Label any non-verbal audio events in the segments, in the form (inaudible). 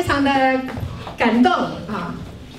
非常的感动啊！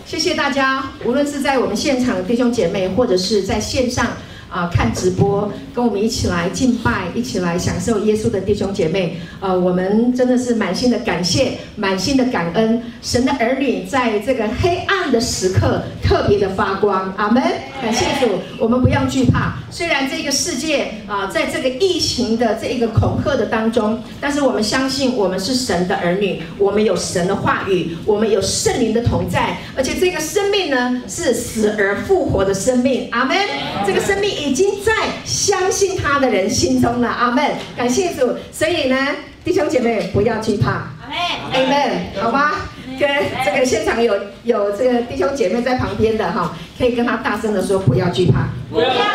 谢谢大家，无论是在我们现场的弟兄姐妹，或者是在线上。啊，看直播，跟我们一起来敬拜，一起来享受耶稣的弟兄姐妹，呃，我们真的是满心的感谢，满心的感恩。神的儿女在这个黑暗的时刻特别的发光，阿门。感谢主，我们不要惧怕。虽然这个世界啊，在这个疫情的这一个恐吓的当中，但是我们相信我们是神的儿女，我们有神的话语，我们有圣灵的同在，而且这个生命呢是死而复活的生命，阿门。这个生命。已经在相信他的人心中了，阿门。感谢主，所以呢，弟兄姐妹不要惧怕，阿门，阿门，好吧？跟这个现场有有这个弟兄姐妹在旁边的哈，可以跟他大声的说不要惧怕，不要惧怕。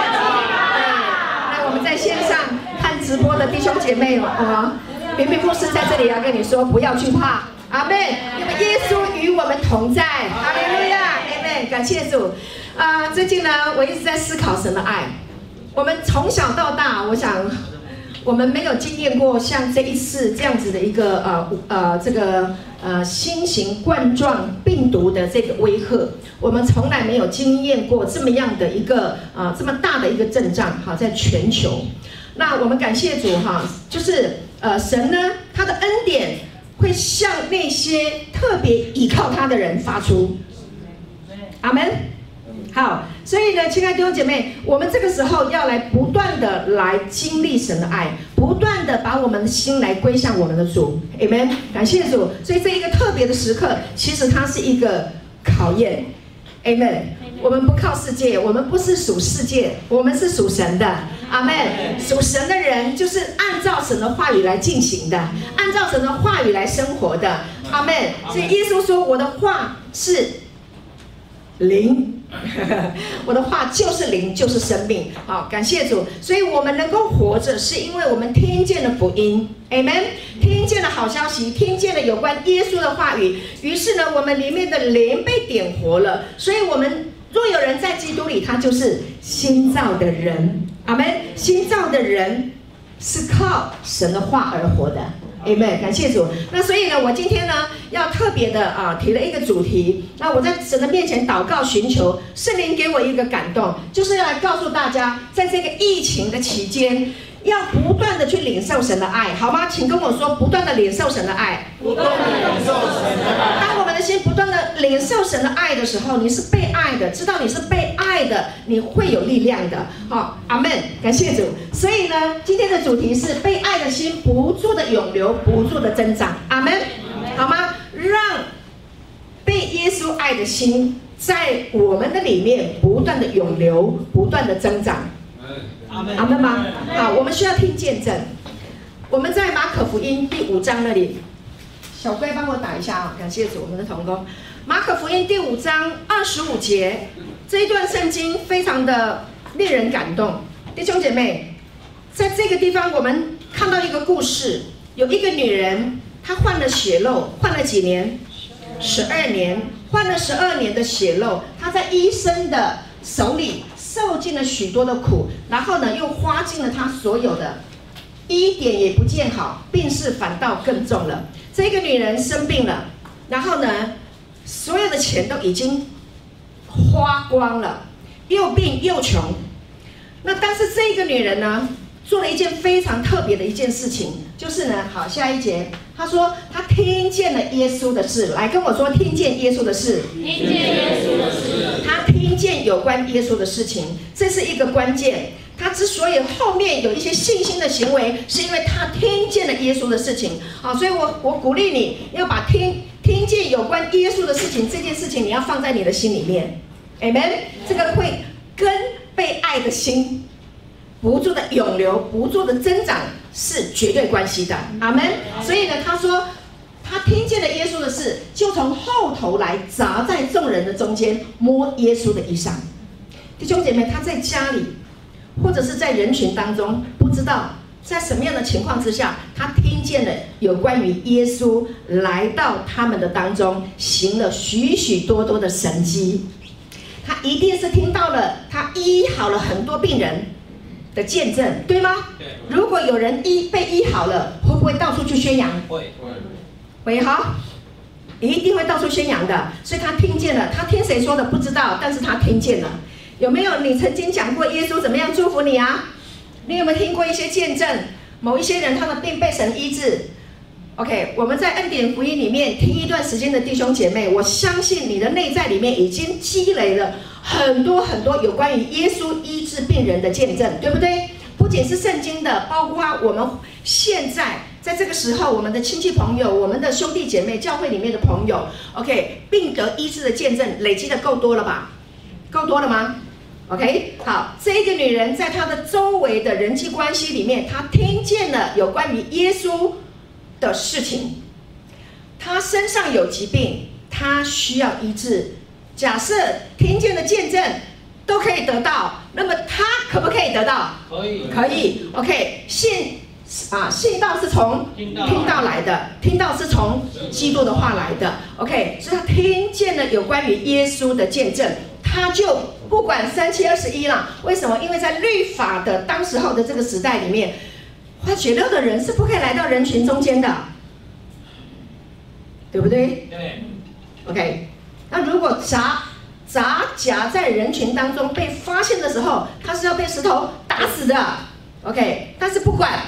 那我们在线上看直播的弟兄姐妹啊，明明牧师在这里要跟你说不要惧怕，阿门。因为耶稣与我们同在，哈利路亚，阿门。感谢主。啊、呃，最近呢，我一直在思考神的爱。我们从小到大，我想我们没有经验过像这一次这样子的一个呃呃这个呃新型冠状病毒的这个威吓，我们从来没有经验过这么样的一个、呃、这么大的一个阵仗哈，在全球。那我们感谢主哈，就是呃神呢，他的恩典会向那些特别倚靠他的人发出。阿门。好，所以呢，亲爱的弟兄姐妹，我们这个时候要来不断的来经历神的爱，不断的把我们的心来归向我们的主，Amen。感谢主。所以这一个特别的时刻，其实它是一个考验，Amen。我们不靠世界，我们不是属世界，我们是属神的，阿门。属神的人就是按照神的话语来进行的，按照神的话语来生活的，阿门。所以耶稣说：“我的话是灵。” (laughs) 我的话就是灵，就是生命。好，感谢主。所以，我们能够活着，是因为我们听见了福音，Amen。听见了好消息，听见了有关耶稣的话语。于是呢，我们里面的灵被点活了。所以，我们若有人在基督里，他就是新造的人。阿门。新造的人是靠神的话而活的。Amen，感谢主。那所以呢，我今天呢要特别的啊提了一个主题。那我在神的面前祷告，寻求圣灵给我一个感动，就是要来告诉大家，在这个疫情的期间。要不断的去领受神的爱，好吗？请跟我说，不断的领受神的爱。不断的领受神的爱。的心不断的领受神的爱的时候，你是被爱的，知道你是被爱的，你会有力量的。好，阿门，感谢主。所以呢，今天的主题是被爱的心不住的涌流，不住的增长。阿门，好吗？让被耶稣爱的心在我们的里面不断的涌流，不断的增长。阿门阿门吗？好，我们需要听见证。我们在马可福音第五章那里，小乖帮我打一下啊！感谢主，我们的同工。马可福音第五章二十五节这一段圣经非常的令人感动。弟兄姐妹，在这个地方我们看到一个故事，有一个女人，她患了血漏，患了几年？十二年，患了十二年的血漏，她在医生的手里。受尽了许多的苦，然后呢，又花尽了她所有的，一点也不见好，病势反倒更重了。这个女人生病了，然后呢，所有的钱都已经花光了，又病又穷。那但是这个女人呢，做了一件非常特别的一件事情，就是呢，好，下一节，他说他听见了耶稣的事，来跟我说，听见耶稣的事，听见耶稣的事，他听见有关耶稣的事情，这是一个关键。他之所以后面有一些信心的行为，是因为他听见了耶稣的事情。好，所以我我鼓励你要把听听见有关耶稣的事情这件事情，你要放在你的心里面，Amen。这个会跟被爱的心。不住的涌流，不住的增长，是绝对关系的。阿门。所以呢，他说他听见了耶稣的事，就从后头来砸在众人的中间，摸耶稣的衣裳。弟兄姐妹，他在家里或者是在人群当中，不知道在什么样的情况之下，他听见了有关于耶稣来到他们的当中，行了许许多多的神迹。他一定是听到了，他医好了很多病人。的见证，对吗？对。如果有人医被医好了，会不会到处去宣扬？会会。会，好。一定会到处宣扬的。所以他听见了，他听谁说的不知道，但是他听见了。有没有你曾经讲过耶稣怎么样祝福你啊？你有没有听过一些见证？某一些人他的病被神医治。OK，我们在恩典福音里面听一段时间的弟兄姐妹，我相信你的内在里面已经积累了很多很多有关于耶稣医治病人的见证，对不对？不仅是圣经的，包括我们现在在这个时候，我们的亲戚朋友、我们的兄弟姐妹、教会里面的朋友，OK，病得医治的见证累积的够多了吧？够多了吗？OK，好，这一个女人在她的周围的人际关系里面，她听见了有关于耶稣的事情，他身上有疾病，他需要医治。假设听见的见证都可以得到，那么他可不可以得到？可以，可以。OK，信啊，信道是从听到来的，听到是从基督的话来的。OK，所以他听见了有关于耶稣的见证。他就不管三七二十一了，为什么？因为在律法的当时候的这个时代里面，患血漏的人是不可以来到人群中间的，对不对？对。OK，那如果杂杂夹在人群当中被发现的时候，他是要被石头打死的。OK，但是不管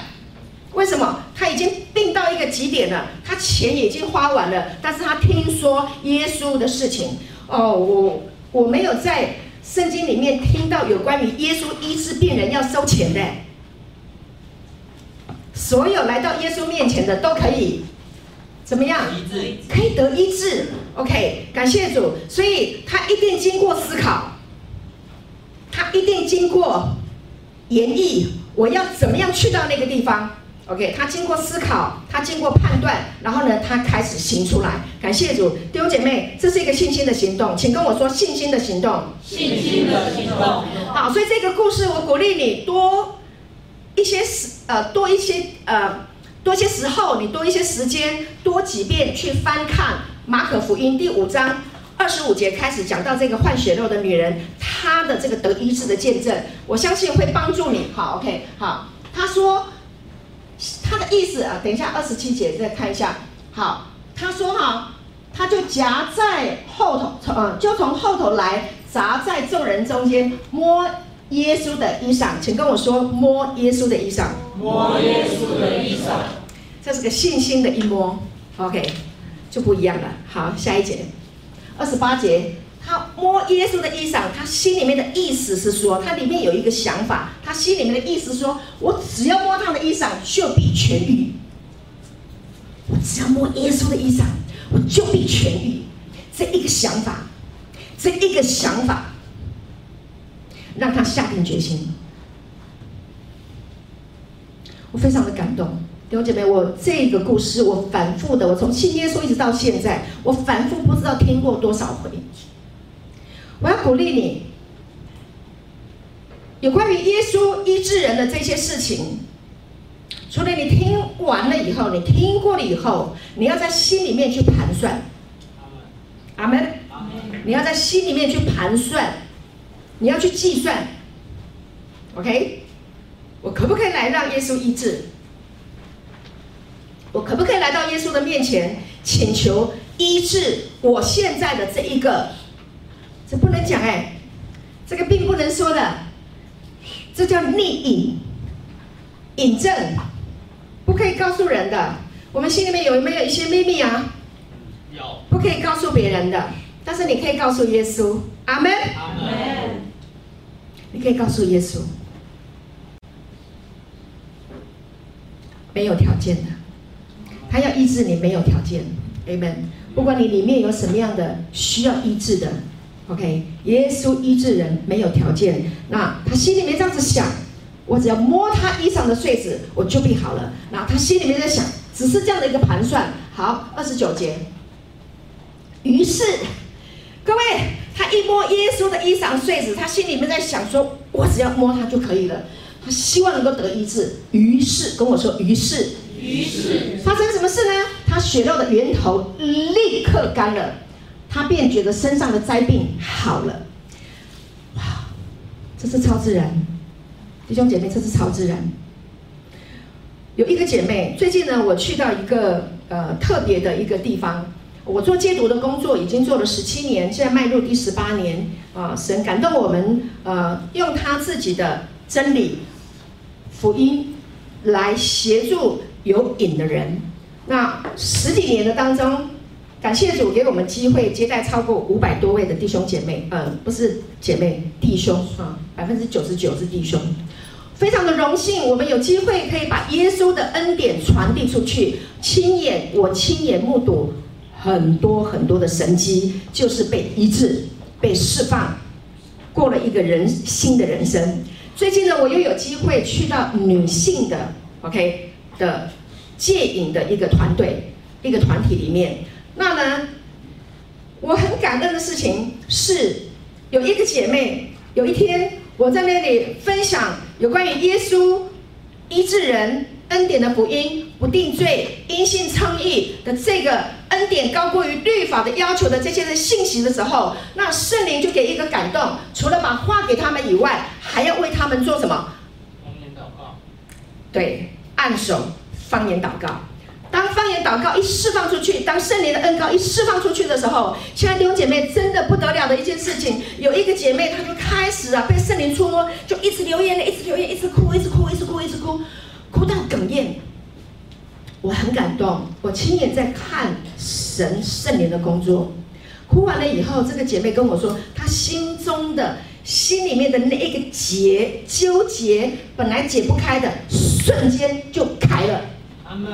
为什么，他已经病到一个极点了，他钱已经花完了，但是他听说耶稣的事情，哦，我。我没有在圣经里面听到有关于耶稣医治病人要收钱的。所有来到耶稣面前的都可以怎么样？可以得医治。OK，感谢主。所以他一定经过思考，他一定经过演绎，我要怎么样去到那个地方？OK，他经过思考，他经过判断，然后呢，他开始行出来。感谢主，弟兄姐妹，这是一个信心的行动，请跟我说信心的行动。信心的行动。好，所以这个故事我鼓励你多一些时，呃，多一些，呃，多一些时候，你多一些时间，多几遍去翻看马可福音第五章二十五节开始讲到这个患血肉的女人，她的这个得医治的见证，我相信会帮助你。好，OK，好，他说。他的意思啊，等一下二十七节再看一下。好，他说哈，他就夹在后头，从呃，就从后头来，夹在众人中间，摸耶稣的衣裳。请跟我说，摸耶稣的衣裳。摸耶稣的衣裳。这是个信心的一摸，OK，就不一样了。好，下一节，二十八节。他摸耶稣的衣裳，他心里面的意思是说，他里面有一个想法，他心里面的意思是说，我只要摸他的衣裳，就必痊愈。我只要摸耶稣的衣裳，我就必痊愈。这一个想法，这一个想法，让他下定决心。我非常的感动，弟兄姐妹，我这个故事我反复的，我从信耶稣一直到现在，我反复不知道听过多少回。我要鼓励你，有关于耶稣医治人的这些事情，除了你听完了以后，你听过了以后，你要在心里面去盘算。阿门。你要在心里面去盘算，你要去计算。OK，我可不可以来让耶稣医治？我可不可以来到耶稣的面前，请求医治我现在的这一个？这不能讲哎，这个病不能说的，这叫逆隐，隐症，不可以告诉人的。我们心里面有没有一些秘密啊？有，不可以告诉别人的，但是你可以告诉耶稣，阿门。阿门。你可以告诉耶稣，没有条件的，他要医治你，没有条件，，amen。不管你里面有什么样的需要医治的。OK，耶稣医治人没有条件，那他心里面这样子想，我只要摸他衣裳的穗子，我就必好了。那他心里面在想，只是这样的一个盘算。好，二十九节。于是，各位，他一摸耶稣的衣裳穗子，他心里面在想说，我只要摸他就可以了。他希望能够得医治。于是跟我说，于是，于是发生什么事呢？他血肉的源头立刻干了。他便觉得身上的灾病好了，哇，这是超自然，弟兄姐妹，这是超自然。有一个姐妹，最近呢，我去到一个呃特别的一个地方，我做戒毒的工作已经做了十七年，现在迈入第十八年啊！神感动我们，呃，用他自己的真理、福音来协助有瘾的人。那十几年的当中，感谢主给我们机会接待超过五百多位的弟兄姐妹，呃，不是姐妹，弟兄啊，百分之九十九是弟兄。非常的荣幸，我们有机会可以把耶稣的恩典传递出去。亲眼，我亲眼目睹很多很多的神迹，就是被医治、被释放，过了一个人新的人生。最近呢，我又有机会去到女性的 OK 的戒瘾的一个团队、一个团体里面。那呢，我很感恩的事情是，有一个姐妹，有一天我在那里分享有关于耶稣医治人。恩典的福音，不定罪，因信称义的这个恩典高过于律法的要求的这些的信息的时候，那圣灵就给一个感动，除了把话给他们以外，还要为他们做什么？方言祷告。对，按手方言祷告。当方言祷告一释放出去，当圣灵的恩膏一释放出去的时候，亲爱的弟兄姐妹，真的不得了的一件事情。有一个姐妹，她就开始啊，被圣灵触摸，就一直流眼泪，一直流眼泪，一直哭，一直哭，一直哭，一直哭。哭到哽咽，我很感动。我亲眼在看神圣灵的工作。哭完了以后，这个姐妹跟我说，她心中的心里面的那一个结纠结，本来解不开的，瞬间就开了。阿门。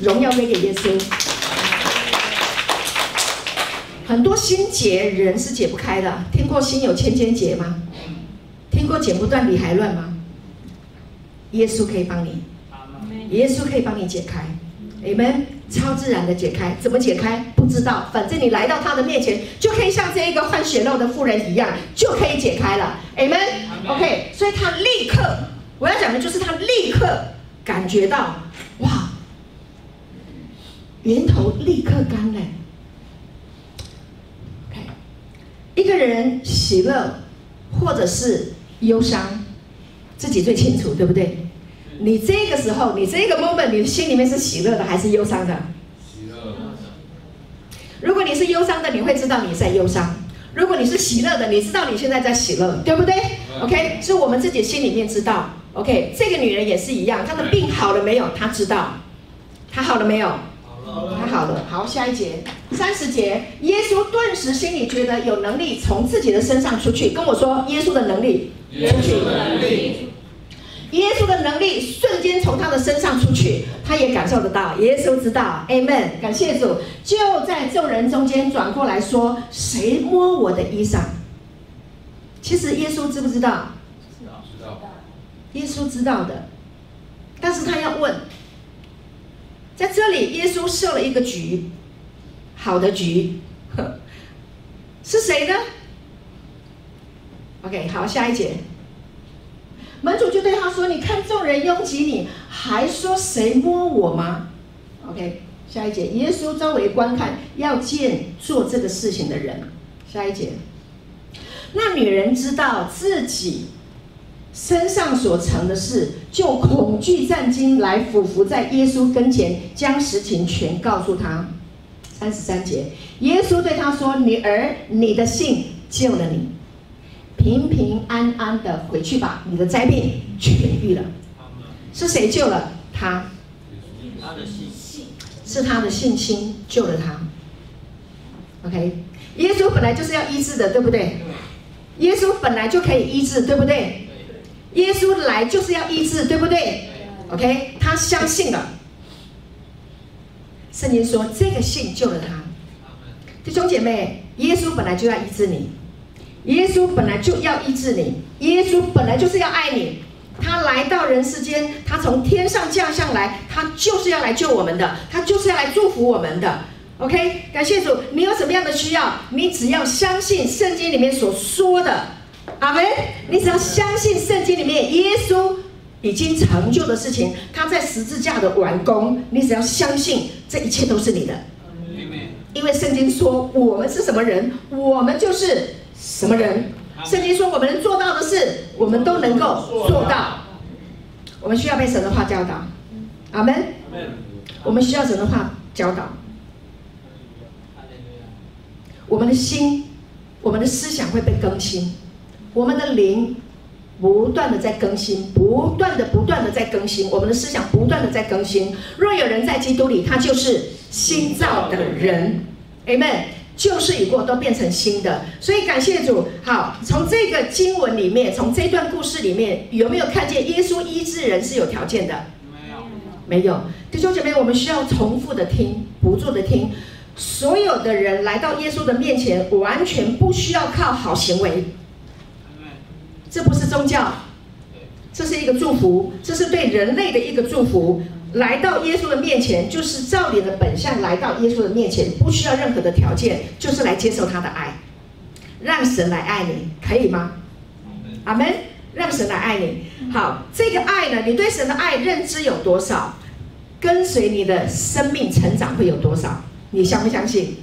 荣耀归给耶稣。很多心结人是解不开的。听过心有千千结吗？听过剪不断理还乱吗？耶稣可以帮你，耶稣可以帮你解开，Amen。超自然的解开，怎么解开？不知道，反正你来到他的面前，就可以像这一个换血肉的妇人一样，就可以解开了，Amen。OK，所以他立刻，我要讲的就是他立刻感觉到，哇，源头立刻干了。OK，一个人喜乐或者是忧伤，自己最清楚，对不对？你这个时候，你这个 moment，你心里面是喜乐的还是忧伤的？喜乐。如果你是忧伤的，你会知道你在忧伤；如果你是喜乐的，你知道你现在在喜乐，对不对？OK，是我们自己心里面知道。OK，这个女人也是一样，她的病好了没有？她知道。她好了没有？好了。她好了。好，下一节，三十节，耶稣顿时心里觉得有能力从自己的身上出去，跟我说，耶稣的能力，耶稣的能力。能力瞬间从他的身上出去，他也感受得到。耶稣知道，Amen。感谢主，就在众人中间转过来说：“谁摸我的衣裳？”其实耶稣知不知道？知道，知道。耶稣知道的，但是他要问。在这里，耶稣设了一个局，好的局，(laughs) 是谁呢？OK，好，下一节。门主就对他说：“你看众人拥挤你，还说谁摸我吗？”OK，下一节，耶稣周围观看，要见做这个事情的人。下一节，那女人知道自己身上所成的事，就恐惧战惊，来俯伏在耶稣跟前，将实情全告诉他。三十三节，耶稣对他说：“女儿，你的信救了你。”平平安安的回去吧，你的灾病痊愈了。是谁救了他？他的信，是他的信心救了他。OK，耶稣本来就是要医治的，对不对？耶稣本来就可以医治，对不对？耶稣来就是要医治，对不对？OK，他相信了。圣经说这个信救了他。弟兄姐妹，耶稣本来就要医治你。耶稣本来就要医治你，耶稣本来就是要爱你，他来到人世间，他从天上降下来，他就是要来救我们的，他就是要来祝福我们的。OK，感谢主，你有什么样的需要，你只要相信圣经里面所说的，阿门。你只要相信圣经里面耶稣已经成就的事情，他在十字架的完工，你只要相信，这一切都是你的。因为圣经说我们是什么人，我们就是。什么人？圣经说我们能做到的事，我们都能够做到。我们需要被神的话教导。阿门。我们需要神的话教导。我们的心、我们的思想会被更新，我们的灵不断的在更新，不断的、不断的在更新，我们的思想不断的在更新。若有人在基督里，他就是新造的人。Amen。旧事已过，都变成新的。所以感谢主。好，从这个经文里面，从这段故事里面，有没有看见耶稣医治人是有条件的？没有，没有。弟兄姐妹，我们需要重复的听，不住的听。所有的人来到耶稣的面前，完全不需要靠好行为。这不是宗教，这是一个祝福，这是对人类的一个祝福。来到耶稣的面前，就是照你的本相来到耶稣的面前，不需要任何的条件，就是来接受他的爱，让神来爱你，可以吗？阿门。让神来爱你。好，这个爱呢，你对神的爱认知有多少？跟随你的生命成长会有多少？你相不相信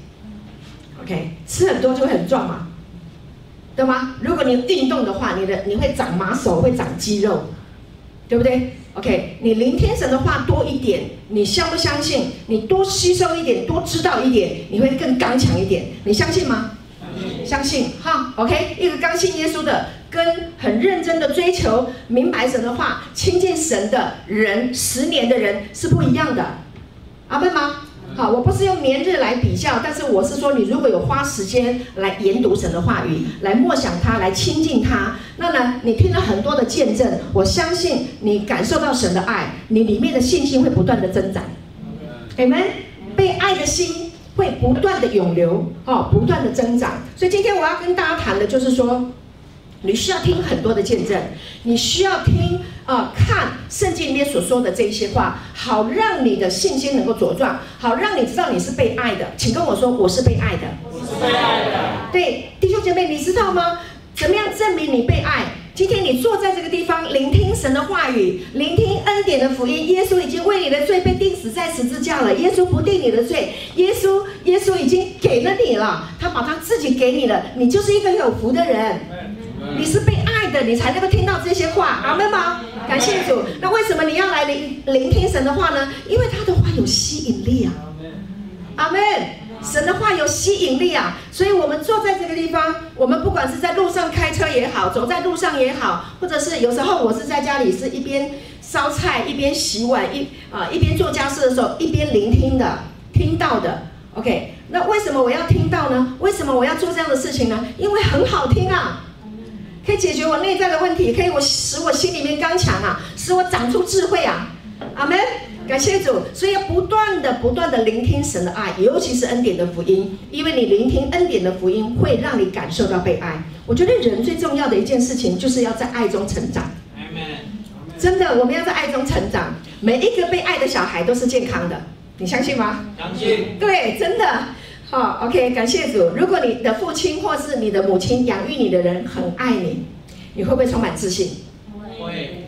？OK，吃很多就会很壮嘛，对吗？如果你运动的话，你的你会长马手，会长肌肉，对不对？OK，你聆听神的话多一点，你相不相信？你多吸收一点，多知道一点，你会更刚强一点。你相信吗？相信哈。OK，一个刚信耶稣的，跟很认真的追求明白神的话、亲近神的人，十年的人是不一样的。阿门吗？好，我不是用年日来比较，但是我是说，你如果有花时间来研读神的话语，来默想他，来亲近他，那呢，你听了很多的见证，我相信你感受到神的爱，你里面的信心会不断的增长。Amen。被爱的心会不断的涌流，哦，不断的增长。所以今天我要跟大家谈的就是说。你需要听很多的见证，你需要听啊、呃，看圣经里面所说的这一些话，好让你的信心能够茁壮，好让你知道你是被爱的。请跟我说，我是被爱的。我是被爱的。对，弟兄姐妹，你知道吗？怎么样证明你被爱？今天你坐在这个地方，聆听神的话语，聆听恩典的福音。耶稣已经为你的罪被钉死在十字架了。耶稣不定你的罪，耶稣，耶稣已经给了你了，他把他自己给你了，你就是一个有福的人。你是被爱的，你才能够听到这些话，阿门吗？感谢主。那为什么你要来聆聆听神的话呢？因为他的话有吸引力啊，阿门。神的话有吸引力啊，所以我们坐在这个地方，我们不管是在路上开车也好，走在路上也好，或者是有时候我是在家里是一边烧菜一边洗碗一啊一边做家事的时候一边聆听的，听到的。OK，那为什么我要听到呢？为什么我要做这样的事情呢？因为很好听啊。可以解决我内在的问题，可以我使我心里面刚强啊，使我长出智慧啊，阿门，感谢主。所以要不断的、不断的聆听神的爱，尤其是恩典的福音，因为你聆听恩典的福音，会让你感受到被爱。我觉得人最重要的一件事情，就是要在爱中成长。真的，我们要在爱中成长。每一个被爱的小孩都是健康的，你相信吗？相信。对，真的。好，OK，感谢主。如果你的父亲或是你的母亲养育你的人很爱你，你会不会充满自信？会，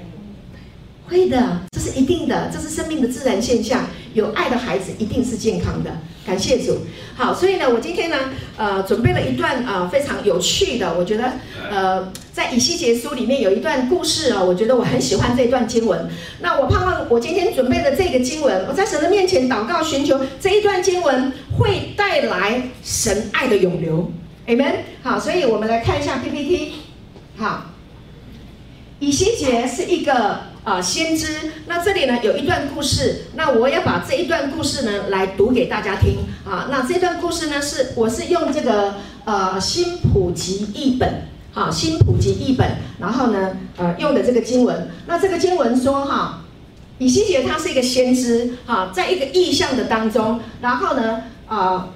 会的，这是一定的，这是生命的自然现象。有爱的孩子一定是健康的。感谢主。好，所以呢，我今天呢，呃，准备了一段呃非常有趣的，我觉得呃，在以西结书里面有一段故事啊，我觉得我很喜欢这段经文。那我盼望我今天准备的这个经文，我在神的面前祷告寻求这一段经文会带来神爱的涌流，Amen。好，所以我们来看一下 PPT。好，以西结是一个啊先知。那这里呢有一段故事，那我要把这一段故事呢来读给大家听啊。那这段故事呢是我是用这个呃新普及译本，啊新普及译本，然后呢呃用的这个经文。那这个经文说哈，以西结他是一个先知，哈，在一个异象的当中，然后呢啊。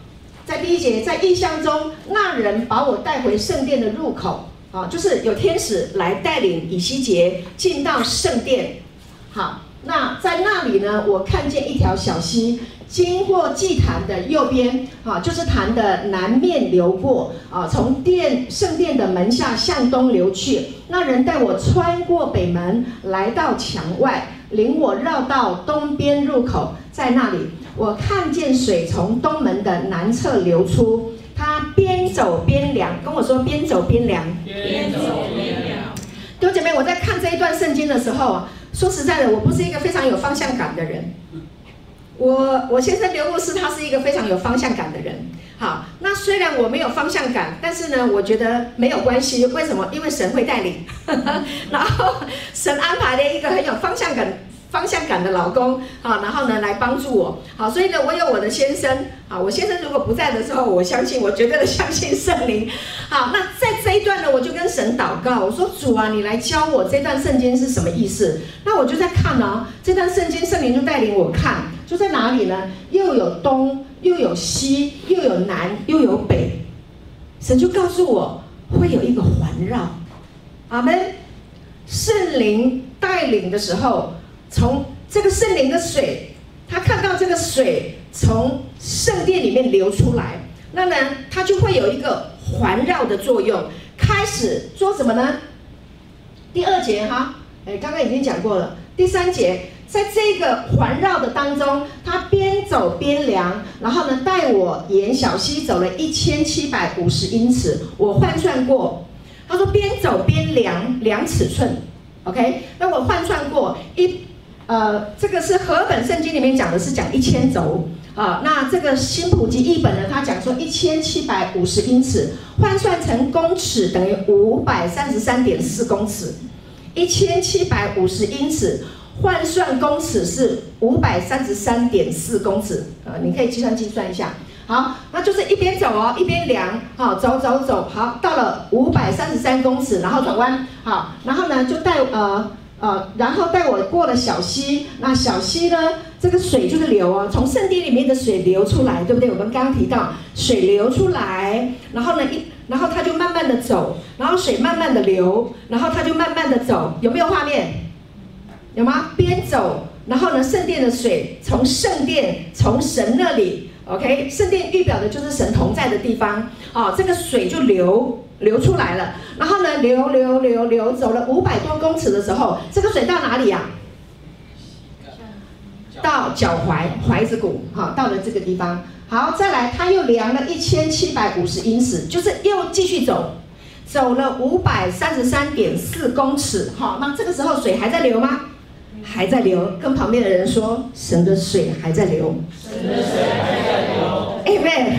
在第一节，在异象中，那人把我带回圣殿的入口，啊，就是有天使来带领以西结进到圣殿。好，那在那里呢，我看见一条小溪经过祭坛的右边，啊，就是坛的南面流过，啊，从殿圣殿的门下向东流去。那人带我穿过北门，来到墙外，领我绕到东边入口，在那里。我看见水从东门的南侧流出，他边走边量，跟我说边走边量。边走边量。弟兄姐妹，我在看这一段圣经的时候，说实在的，我不是一个非常有方向感的人。我我先生刘牧师，他是一个非常有方向感的人。好，那虽然我没有方向感，但是呢，我觉得没有关系。为什么？因为神会带领，(laughs) 然后神安排了一个很有方向感。方向感的老公，啊，然后呢，来帮助我，好，所以呢，我有我的先生，啊，我先生如果不在的时候，我相信，我绝对的相信圣灵，好，那在这一段呢，我就跟神祷告，我说主啊，你来教我这段圣经是什么意思？那我就在看呢，这段圣经圣灵就带领我看，就在哪里呢？又有东，又有西，又有南，又有北，神就告诉我会有一个环绕，阿门，圣灵带领的时候。从这个圣灵的水，他看到这个水从圣殿里面流出来，那呢，它就会有一个环绕的作用，开始做什么呢？第二节哈，哎，刚刚已经讲过了。第三节，在这个环绕的当中，他边走边量，然后呢，带我沿小溪走了一千七百五十英尺，我换算过，他说边走边量量尺寸，OK，那我换算过一。呃，这个是和本圣经里面讲的是讲一千肘啊，那这个新普及译本呢，它讲说一千七百五十英尺，换算成公尺等于五百三十三点四公尺，一千七百五十英尺换算公尺是五百三十三点四公尺，呃，你可以计算计算一下，好，那就是一边走哦，一边量，好，走走走，好，到了五百三十三公尺，然后转弯，好，然后呢就带呃。呃，然后带我过了小溪，那小溪呢，这个水就是流啊，从圣地里面的水流出来，对不对？我们刚刚提到水流出来，然后呢一，然后他就慢慢的走，然后水慢慢的流，然后他就慢慢的走，有没有画面？有吗？边走，然后呢，圣殿的水从圣殿从神那里，OK，圣殿预表的就是神同在的地方，哦，这个水就流。流出来了，然后呢，流流流流，走了五百多公尺的时候，这个水到哪里呀？到脚踝踝子骨，好，到了这个地方。好，再来，他又量了一千七百五十英尺，就是又继续走，走了五百三十三点四公尺。好，那这个时候水还在流吗？还在流。跟旁边的人说，神的水还在流。神的水还在流。阿门。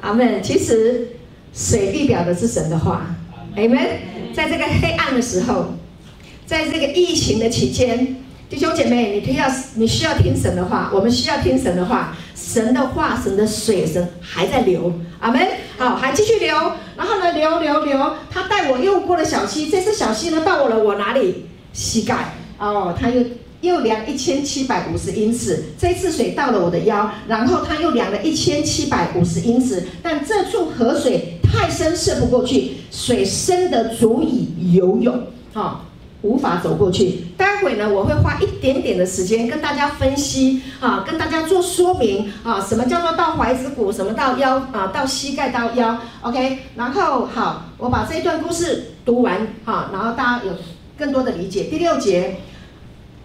阿门。其实。水预表的是神的话你们。在这个黑暗的时候，在这个疫情的期间，弟兄姐妹，你需要你需要听神的话，我们需要听神的话。神的话，神的水，神还在流，阿门。好，还继续流，然后呢，流流流，他带我又过了小溪，这次小溪呢，到我了我哪里？膝盖。哦，他又。又量一千七百五十英尺，这次水到了我的腰，然后他又量了一千七百五十英尺，但这处河水太深，涉不过去，水深的足以游泳，啊、哦，无法走过去。待会呢，我会花一点点的时间跟大家分析，啊，跟大家做说明，啊，什么叫做到踝子骨，什么到腰，啊，到膝盖到腰，OK，然后好，我把这一段故事读完，哈，然后大家有更多的理解。第六节。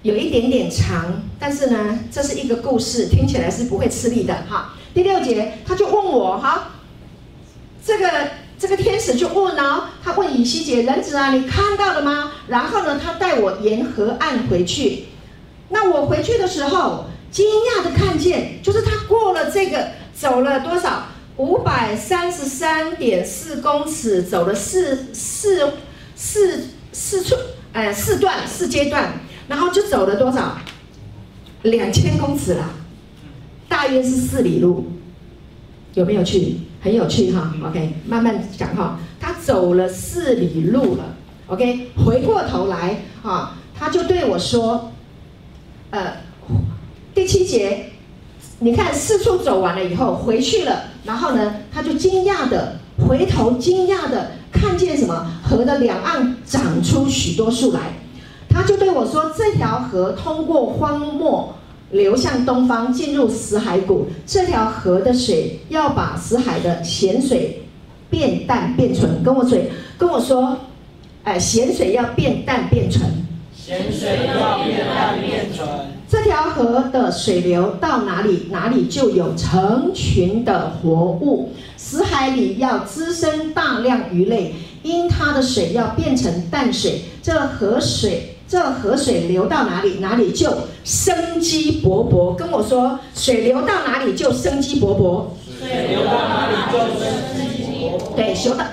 有一点点长，但是呢，这是一个故事，听起来是不会吃力的哈。第六节，他就问我哈，这个这个天使就问哦，他问以西姐人子啊，你看到了吗？然后呢，他带我沿河岸回去。那我回去的时候，惊讶的看见，就是他过了这个，走了多少？五百三十三点四公尺，走了四四四四处，呃，四段四阶段。然后就走了多少？两千公尺了，大约是四里路，有没有趣？很有趣哈。OK，慢慢讲哈。他走了四里路了。OK，回过头来哈，他就对我说：“呃，第七节，你看四处走完了以后回去了，然后呢，他就惊讶的回头，惊讶的看见什么？河的两岸长出许多树来。”他就对我说：“这条河通过荒漠，流向东方，进入死海谷。这条河的水要把死海的咸水变淡变纯。跟我嘴跟我说，哎，咸水要变淡变纯。咸水要变淡变纯。这条河的水流到哪里，哪里就有成群的活物。死海里要滋生大量鱼类，因它的水要变成淡水。这河水。”这河水流到哪里，哪里就生机勃勃。跟我说，水流到哪里就生机勃勃。水流到哪里就生机勃勃。对，流到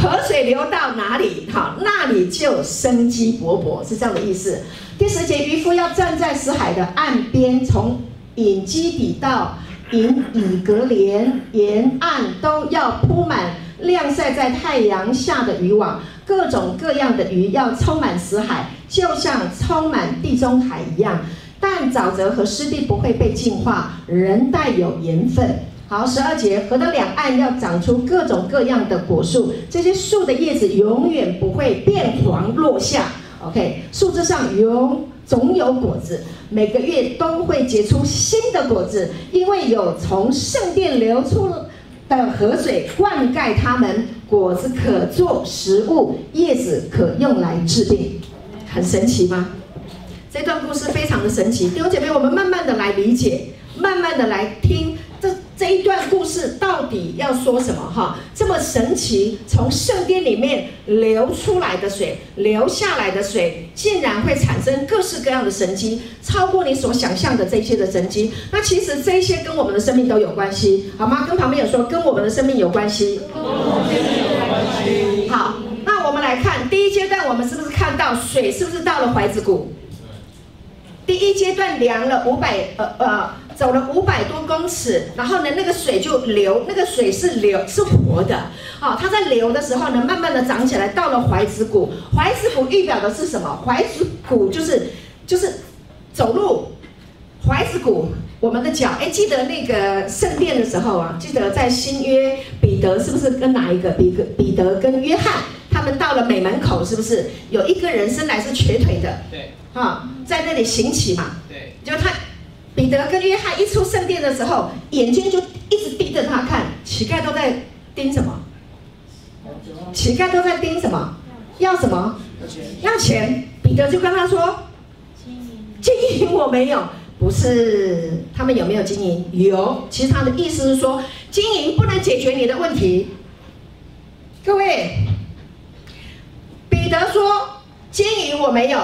河水流到哪里，好，那里就生机勃勃，是这样的意思。第十节，渔夫要站在死海的岸边，从隐基底到隐以格连沿岸都要铺满晾晒在太阳下的渔网，各种各样的鱼要充满死海，就像充满地中海一样。但沼泽和湿地不会被净化，仍带有盐分。好，十二节，河的两岸要长出各种各样的果树，这些树的叶子永远不会变黄落下。OK，树枝上永总有果子，每个月都会结出新的果子，因为有从圣殿流出的河水灌溉它们，果子可做食物，叶子可用来治病，很神奇吗？这段故事非常的神奇，弟兄姐妹，我们慢慢的来理解，慢慢的来听这这一段故事到底要说什么哈？这么神奇，从圣殿里面流出来的水，流下来的水，竟然会产生各式各样的神迹，超过你所想象的这些的神迹。那其实这些跟我们的生命都有关系，好吗？跟旁边有说，跟我们的生命有关系。跟我们的生命有关系。好，来看第一阶段，我们是不是看到水是不是到了怀子谷？第一阶段量了五百呃呃，走了五百多公尺，然后呢，那个水就流，那个水是流是活的，好、它在流的时候呢，慢慢的长起来，到了怀子谷，怀子谷预表的是什么？怀子谷就是就是走路，怀子谷，我们的脚，哎，记得那个圣殿的时候啊，记得在新约，彼得是不是跟哪一个？彼得彼得跟约翰，他们到了美门口，是不是有一个人生来是瘸腿的？对。啊，在那里行乞嘛，对，就他彼得跟约翰一出圣殿的时候，眼睛就一直盯着他看，乞丐都在盯什么？乞丐都在盯什么？要什么？要钱。彼得就跟他说：“金银我没有，不是他们有没有经营？有。其实他的意思是说，经营不能解决你的问题。各位，彼得说：经营我没有。”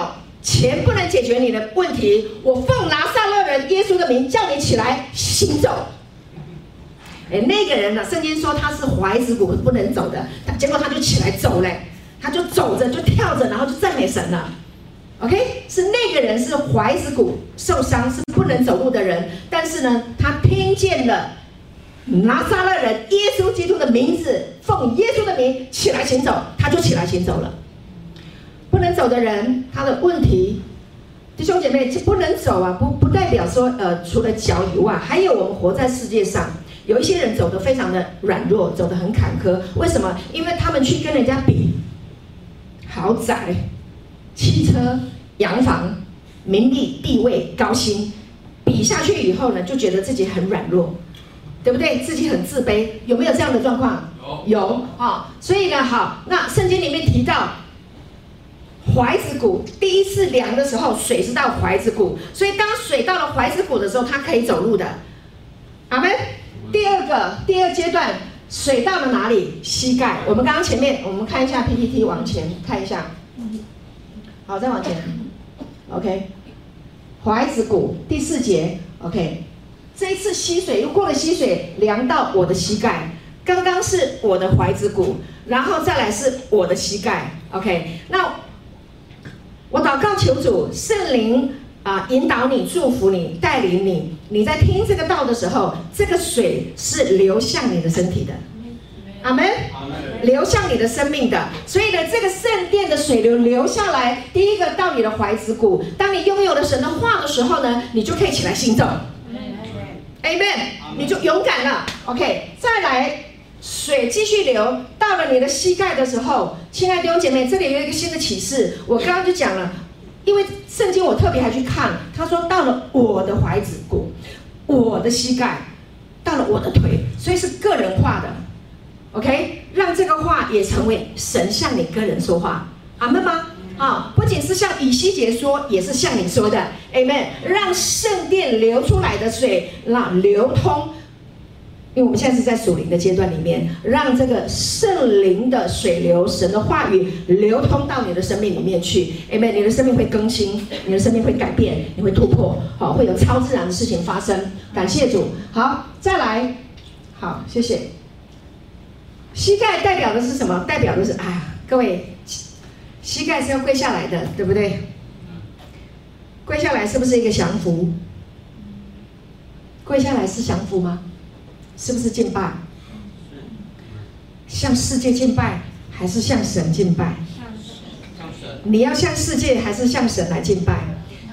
钱不能解决你的问题，我奉拿撒勒人耶稣的名叫你起来行走。哎，那个人呢？圣经说他是怀子骨不能走的，结果他就起来走嘞，他就走着就跳着，然后就赞美神了。OK，是那个人是踝子骨受伤，是不能走路的人，但是呢，他听见了拿撒勒人耶稣基督的名字，奉耶稣的名起来行走，他就起来行走了。不能走的人，他的问题，弟兄姐妹，不能走啊，不不代表说，呃，除了脚以外，还有我们活在世界上，有一些人走得非常的软弱，走得很坎坷。为什么？因为他们去跟人家比豪宅、汽车、洋房、名利、地位、高薪，比下去以后呢，就觉得自己很软弱，对不对？自己很自卑，有没有这样的状况？有，有啊、哦。所以呢，好，那圣经里面提到。怀子骨第一次量的时候，水是到怀子骨，所以当水到了怀子骨的时候，它可以走路的。阿门。第二个第二阶段，水到了哪里？膝盖。我们刚刚前面，我们看一下 PPT，往前看一下。好，再往前。OK。怀子谷第四节。OK。这一次溪水又过了溪水，量到我的膝盖。刚刚是我的怀子谷，然后再来是我的膝盖。OK。那。我祷告求主圣灵啊，引导你、祝福你、带领你。你在听这个道的时候，这个水是流向你的身体的，阿门。流向你的生命的。所以呢，这个圣殿的水流流下来，第一个到你的怀子骨。当你拥有了神的话的时候呢，你就可以起来行走。阿门。你就勇敢了。OK，再来。水继续流到了你的膝盖的时候，亲爱的弟兄姐妹，这里有一个新的启示。我刚刚就讲了，因为圣经我特别还去看，他说到了我的怀子骨，我的膝盖，到了我的腿，所以是个人化的。OK，让这个话也成为神向你个人说话，阿门吗？啊，不仅是向以西结说，也是向你说的，Amen。让圣殿流出来的水，让流通。因为我们现在是在属灵的阶段里面，让这个圣灵的水流、神的话语流通到你的生命里面去，Amen。你的生命会更新，你的生命会改变，你会突破，好，会有超自然的事情发生。感谢主。好，再来，好，谢谢。膝盖代表的是什么？代表的是，哎呀，各位，膝盖是要跪下来的，对不对？跪下来是不是一个降服？跪下来是降服吗？是不是敬拜？向世界敬拜，还是向神敬拜？向神。你要向世界，还是向神来敬拜？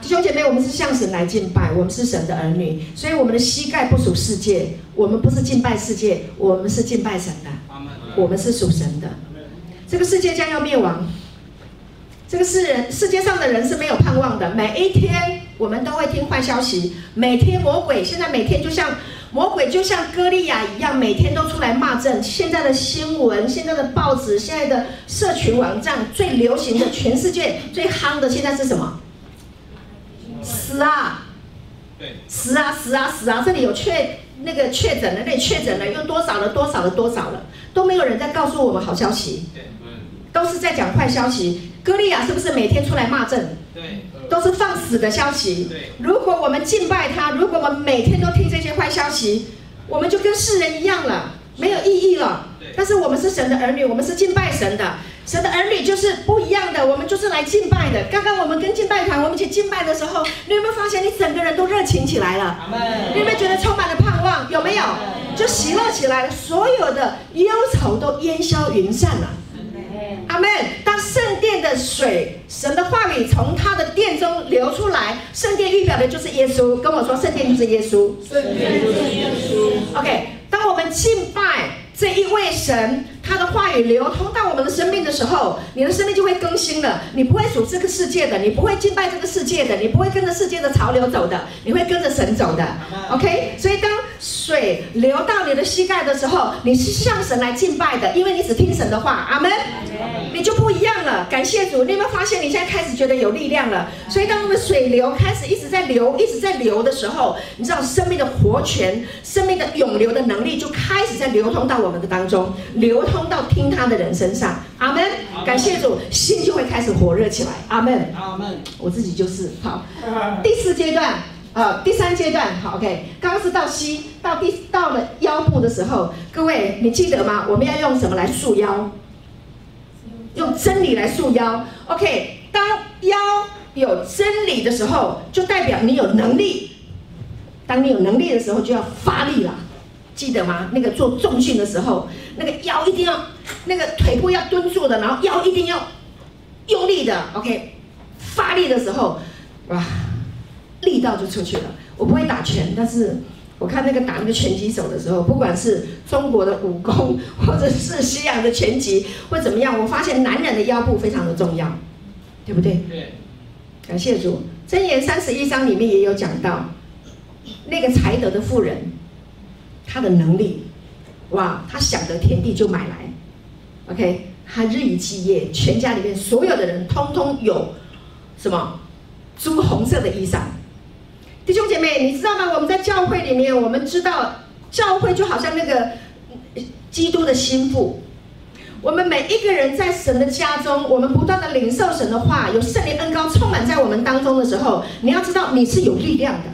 弟兄姐妹，我们是向神来敬拜，我们是神的儿女，所以我们的膝盖不属世界，我们不是敬拜世界，我们是敬拜神的，我们是属神的。这个世界将要灭亡，这个世人世界上的人是没有盼望的。每一天我们都会听坏消息，每天魔鬼现在每天就像魔鬼就像歌利亚一样，每天都出来骂阵。现在的新闻、现在的报纸、现在的社群网站最流行的、全世界最夯的，现在是什么？死啊！对，死啊死啊死啊！这里有确那个确诊的，那里确诊了，又多少了多少了多少了，都没有人在告诉我们好消息，对，都是在讲坏消息。歌利亚是不是每天出来骂阵？对，都是放死的消息。对，如果我们敬拜他，如果我们每天都听这些坏消息，我们就跟世人一样了，没有意义了。但是我们是神的儿女，我们是敬拜神的。神的儿女就是不一样的，我们就是来敬拜的。刚刚我们跟敬拜团，我们一起敬拜的时候，你有没有发现，你整个人都热情起来了？你有没有觉得充满了盼望？有没有？就喜乐起来了，所有的忧愁都烟消云散了。阿门。当圣殿的水，神的话语从他的殿中流出来，圣殿预表的就是耶稣。跟我说，圣殿就是耶稣。圣殿就是耶稣。OK，当我们敬拜。这一位神，他的话语流通到我们的生命的时候，你的生命就会更新了。你不会属这个世界的，你不会敬拜这个世界的，你不会跟着世界的潮流走的，你会跟着神走的。OK，所以当水流到你的膝盖的时候，你是向神来敬拜的，因为你只听神的话。阿门。你就不一样了。感谢主，你有没有发现你现在开始觉得有力量了？所以当我们水流开始一直在流，一直在流的时候，你知道生命的活泉、生命的涌流的能力就开始在流通到我们的当中，流通到听他的人身上。阿门。感谢主，心就会开始火热起来。阿门。阿门。我自己就是好。第四阶段，呃，第三阶段，好，OK。刚刚是到膝，到第到了腰部的时候，各位你记得吗？我们要用什么来束腰？用真理来束腰，OK。当腰有真理的时候，就代表你有能力。当你有能力的时候，就要发力了，记得吗？那个做重训的时候，那个腰一定要，那个腿部要蹲住的，然后腰一定要用力的，OK。发力的时候，哇，力道就出去了。我不会打拳，但是。我看那个打那个拳击手的时候，不管是中国的武功，或者是西洋的拳击，或怎么样，我发现男人的腰部非常的重要，对不对？对。感谢主，箴言三十一章里面也有讲到，那个才德的妇人，她的能力，哇，她想得田地就买来，OK，她日以继夜，全家里面所有的人通通有什么朱红色的衣裳。弟兄姐妹，你知道吗？我们在教会里面，我们知道教会就好像那个基督的心腹。我们每一个人在神的家中，我们不断的领受神的话，有圣灵恩膏充满在我们当中的时候，你要知道你是有力量的。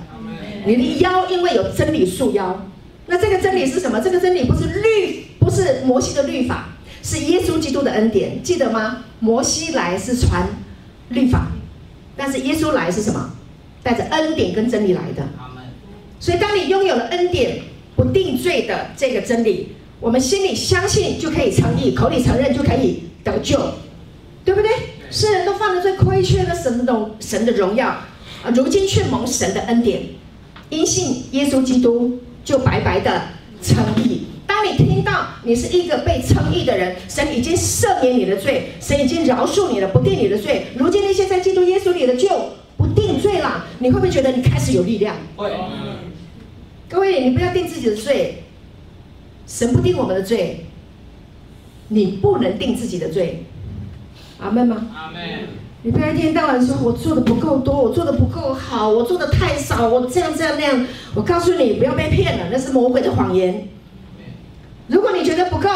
你的腰因为有真理束腰，那这个真理是什么？这个真理不是律，不是摩西的律法，是耶稣基督的恩典，记得吗？摩西来是传律法，但是耶稣来是什么？带着恩典跟真理来的，所以当你拥有了恩典不定罪的这个真理，我们心里相信就可以称义，口里承认就可以得救，对不对？世人都犯了罪，亏缺了神的神的荣耀啊！如今却蒙神的恩典，因信耶稣基督就白白的称义。当你听到你是一个被称义的人，神已经赦免你的罪，神已经饶恕你了，不定你的罪。如今那些在基督耶稣里的就。罪了，你会不会觉得你开始有力量？会。各位，你不要定自己的罪，神不定我们的罪，你不能定自己的罪。阿门吗？阿门。你不要一天到晚说我做的不够多，我做的不够好，我做的太少，我这样这样那样。我告诉你，不要被骗了，那是魔鬼的谎言。如果你觉得不够，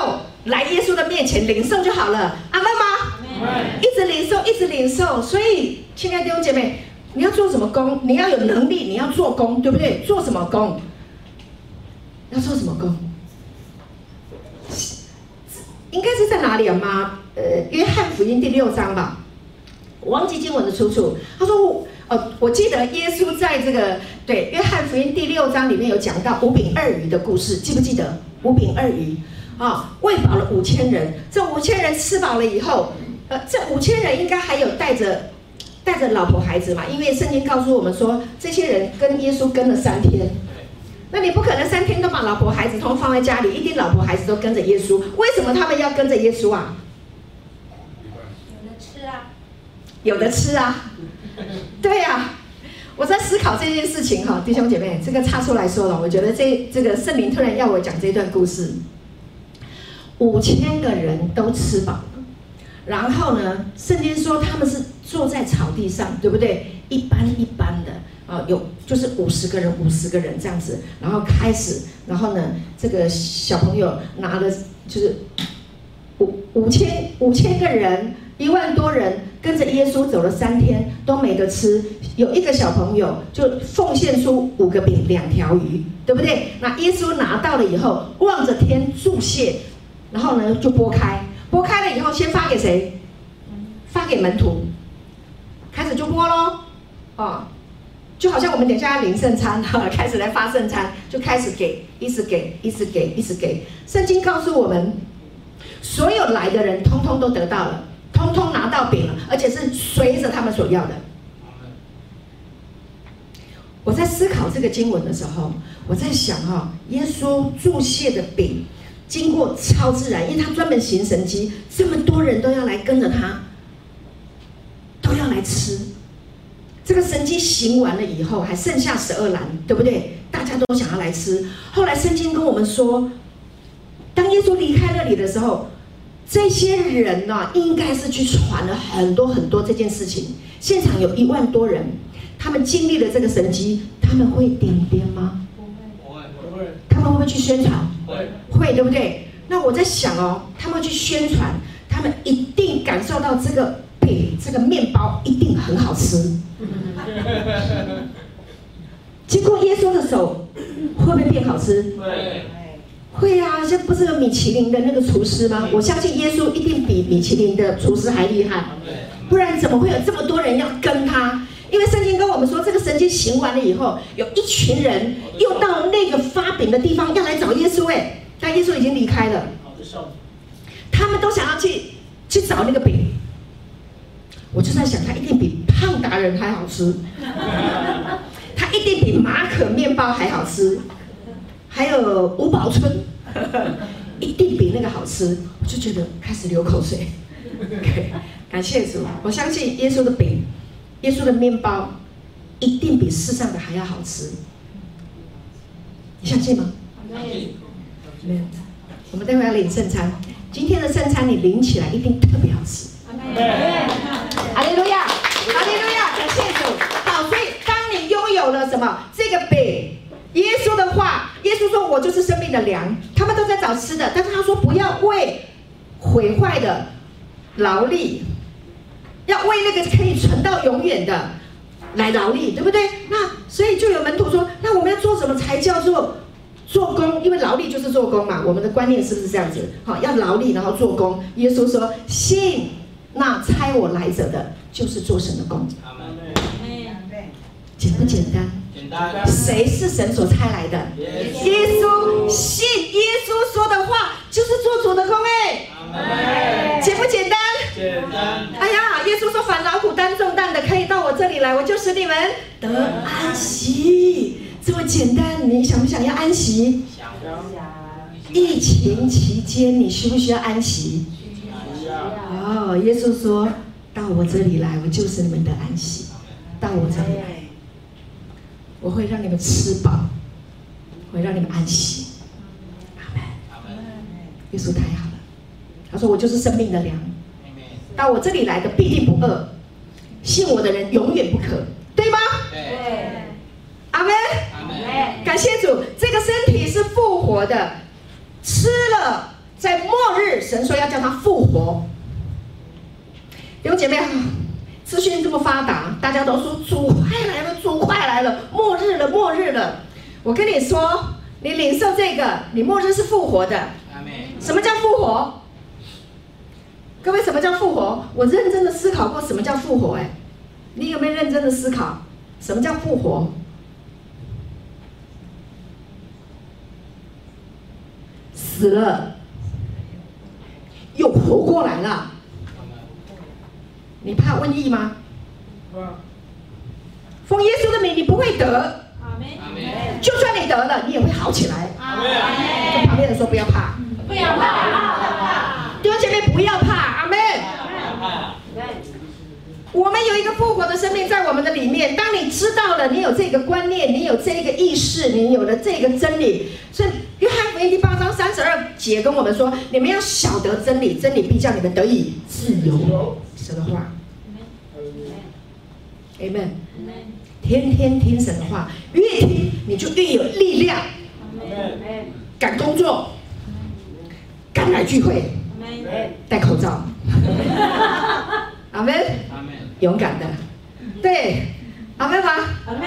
来耶稣的面前领受就好了。阿门吗？一直领受，一直领受。所以，亲爱的弟兄姐妹。你要做什么工？你要有能力，你要做工，对不对？做什么工？要做什么工？应该是在哪里啊？妈，呃，约翰福音第六章吧，我忘记经文的出处。他说我，呃，我记得耶稣在这个对约翰福音第六章里面有讲到五饼二鱼的故事，记不记得？五饼二鱼啊，喂饱了五千人。这五千人吃饱了以后，呃，这五千人应该还有带着带着老婆孩子嘛？因为圣经告诉我们说，这些人跟耶稣跟了三天。那你不可能三天都把老婆孩子都放在家里，一定老婆孩子都跟着耶稣。为什么他们要跟着耶稣啊？有的吃啊，有的吃啊，对呀、啊。我在思考这件事情哈，弟兄姐妹，这个插出来说了，我觉得这这个圣灵突然要我讲这段故事。五千个人都吃饱，然后呢，圣经说他们是坐在草地上，对不对？一般一般的。啊，有就是五十个人，五十个人这样子，然后开始，然后呢，这个小朋友拿了就是五五千五千个人，一万多人跟着耶稣走了三天，都没得吃。有一个小朋友就奉献出五个饼两条鱼，对不对？那耶稣拿到了以后，望着天祝谢，然后呢就拨开，拨开了以后先发给谁？发给门徒，开始就拨喽，啊。就好像我们等一下要领圣餐哈，开始来发圣餐，就开始给，一直给，一直给，一直给。圣经告诉我们，所有来的人通通都得到了，通通拿到饼了，而且是随着他们所要的。我在思考这个经文的时候，我在想哈，耶稣祝谢的饼经过超自然，因为他专门行神迹，这么多人都要来跟着他，都要来吃。这个神迹行完了以后，还剩下十二篮，对不对？大家都想要来吃。后来圣经跟我们说，当耶稣离开那里的时候，这些人呢、应该是去传了很多很多这件事情。现场有一万多人，他们经历了这个神迹，他们会点点吗？他们会不会去宣传？会，会，对不对？那我在想哦，他们去宣传，他们一定感受到这个饼、这个面包一定很好吃。(laughs) 经过耶稣的手，会不会变好吃？会，会啊！这不是有米其林的那个厨师吗？我相信耶稣一定比米其林的厨师还厉害，不然怎么会有这么多人要跟他？因为圣经跟我们说，这个神迹行完了以后，有一群人又到那个发饼的地方要来找耶稣，哎，但耶稣已经离开了，他们都想要去去找那个饼。我就在想，他一定比胖达人还好吃，(laughs) 他一定比马可面包还好吃，还有五宝春，(laughs) 一定比那个好吃。我就觉得开始流口水。Okay, (laughs) 感谢主，我相信耶稣的饼，耶稣的面包一定比世上的还要好吃。你相信吗？没有。我们待会要领圣餐，今天的圣餐你领起来一定特别好吃。阿利路亚，阿利路亚，感谢主。好，所以当你拥有了什么？这个饼，耶稣的话，耶稣说：“我就是生命的粮。”他们都在找吃的，但是他说：“不要为毁坏的劳力，要为那个可以存到永远的来劳力，对不对？”那所以就有门徒说：“那我们要做什么才叫做做工？因为劳力就是做工嘛。我们的观念是不是这样子？好，要劳力然后做工。耶稣说：信。”那猜我来者的，就是做神的工。简不简单？简单。谁是神所差来的？耶稣。信耶稣说的话，就是做主的工。哎，简不简单？简单。哎呀，耶稣说：“凡劳苦担重担的，可以到我这里来，我就使你们得安息。”这么简单，你想不想要安息？想。疫情期间，你需不需要安息？哦，耶稣说到我这里来，我就是你们的安息。到我这里来，我会让你们吃饱，我会让你们安息。阿门。耶稣太好了，他说我就是生命的粮。到我这里来的必定不饿，信我的人永远不渴，对吗？对。阿门。阿门。感谢主，这个身体是复活的，吃了，在末日，神说要叫他复活。弟兄姐妹，资讯这么发达，大家都说主快来了，主快来了，末日了，末日了。我跟你说，你领受这个，你末日是复活的。什么叫复活？各位，什么叫复活？我认真的思考过什么叫复活。哎，你有没有认真的思考什么叫复活？死了，又活过来了。你怕瘟疫吗？奉耶稣的名，你不会得。就算你得了，你也会好起来。跟旁边人说不要怕，不要怕。弟兄姐妹不要怕。我们有一个复活的生命在我们的里面。当你知道了，你有这个观念，你有这个意识，你有了这个真理。所以约翰福音第八章三十二节跟我们说：你们要晓得真理，真理必叫你们得以自由。神的话，Amen。天天听神的话，越听你就越有力量，敢工作，敢来聚会，戴口罩，(laughs) 阿门，勇敢的，对，阿门吗？阿门，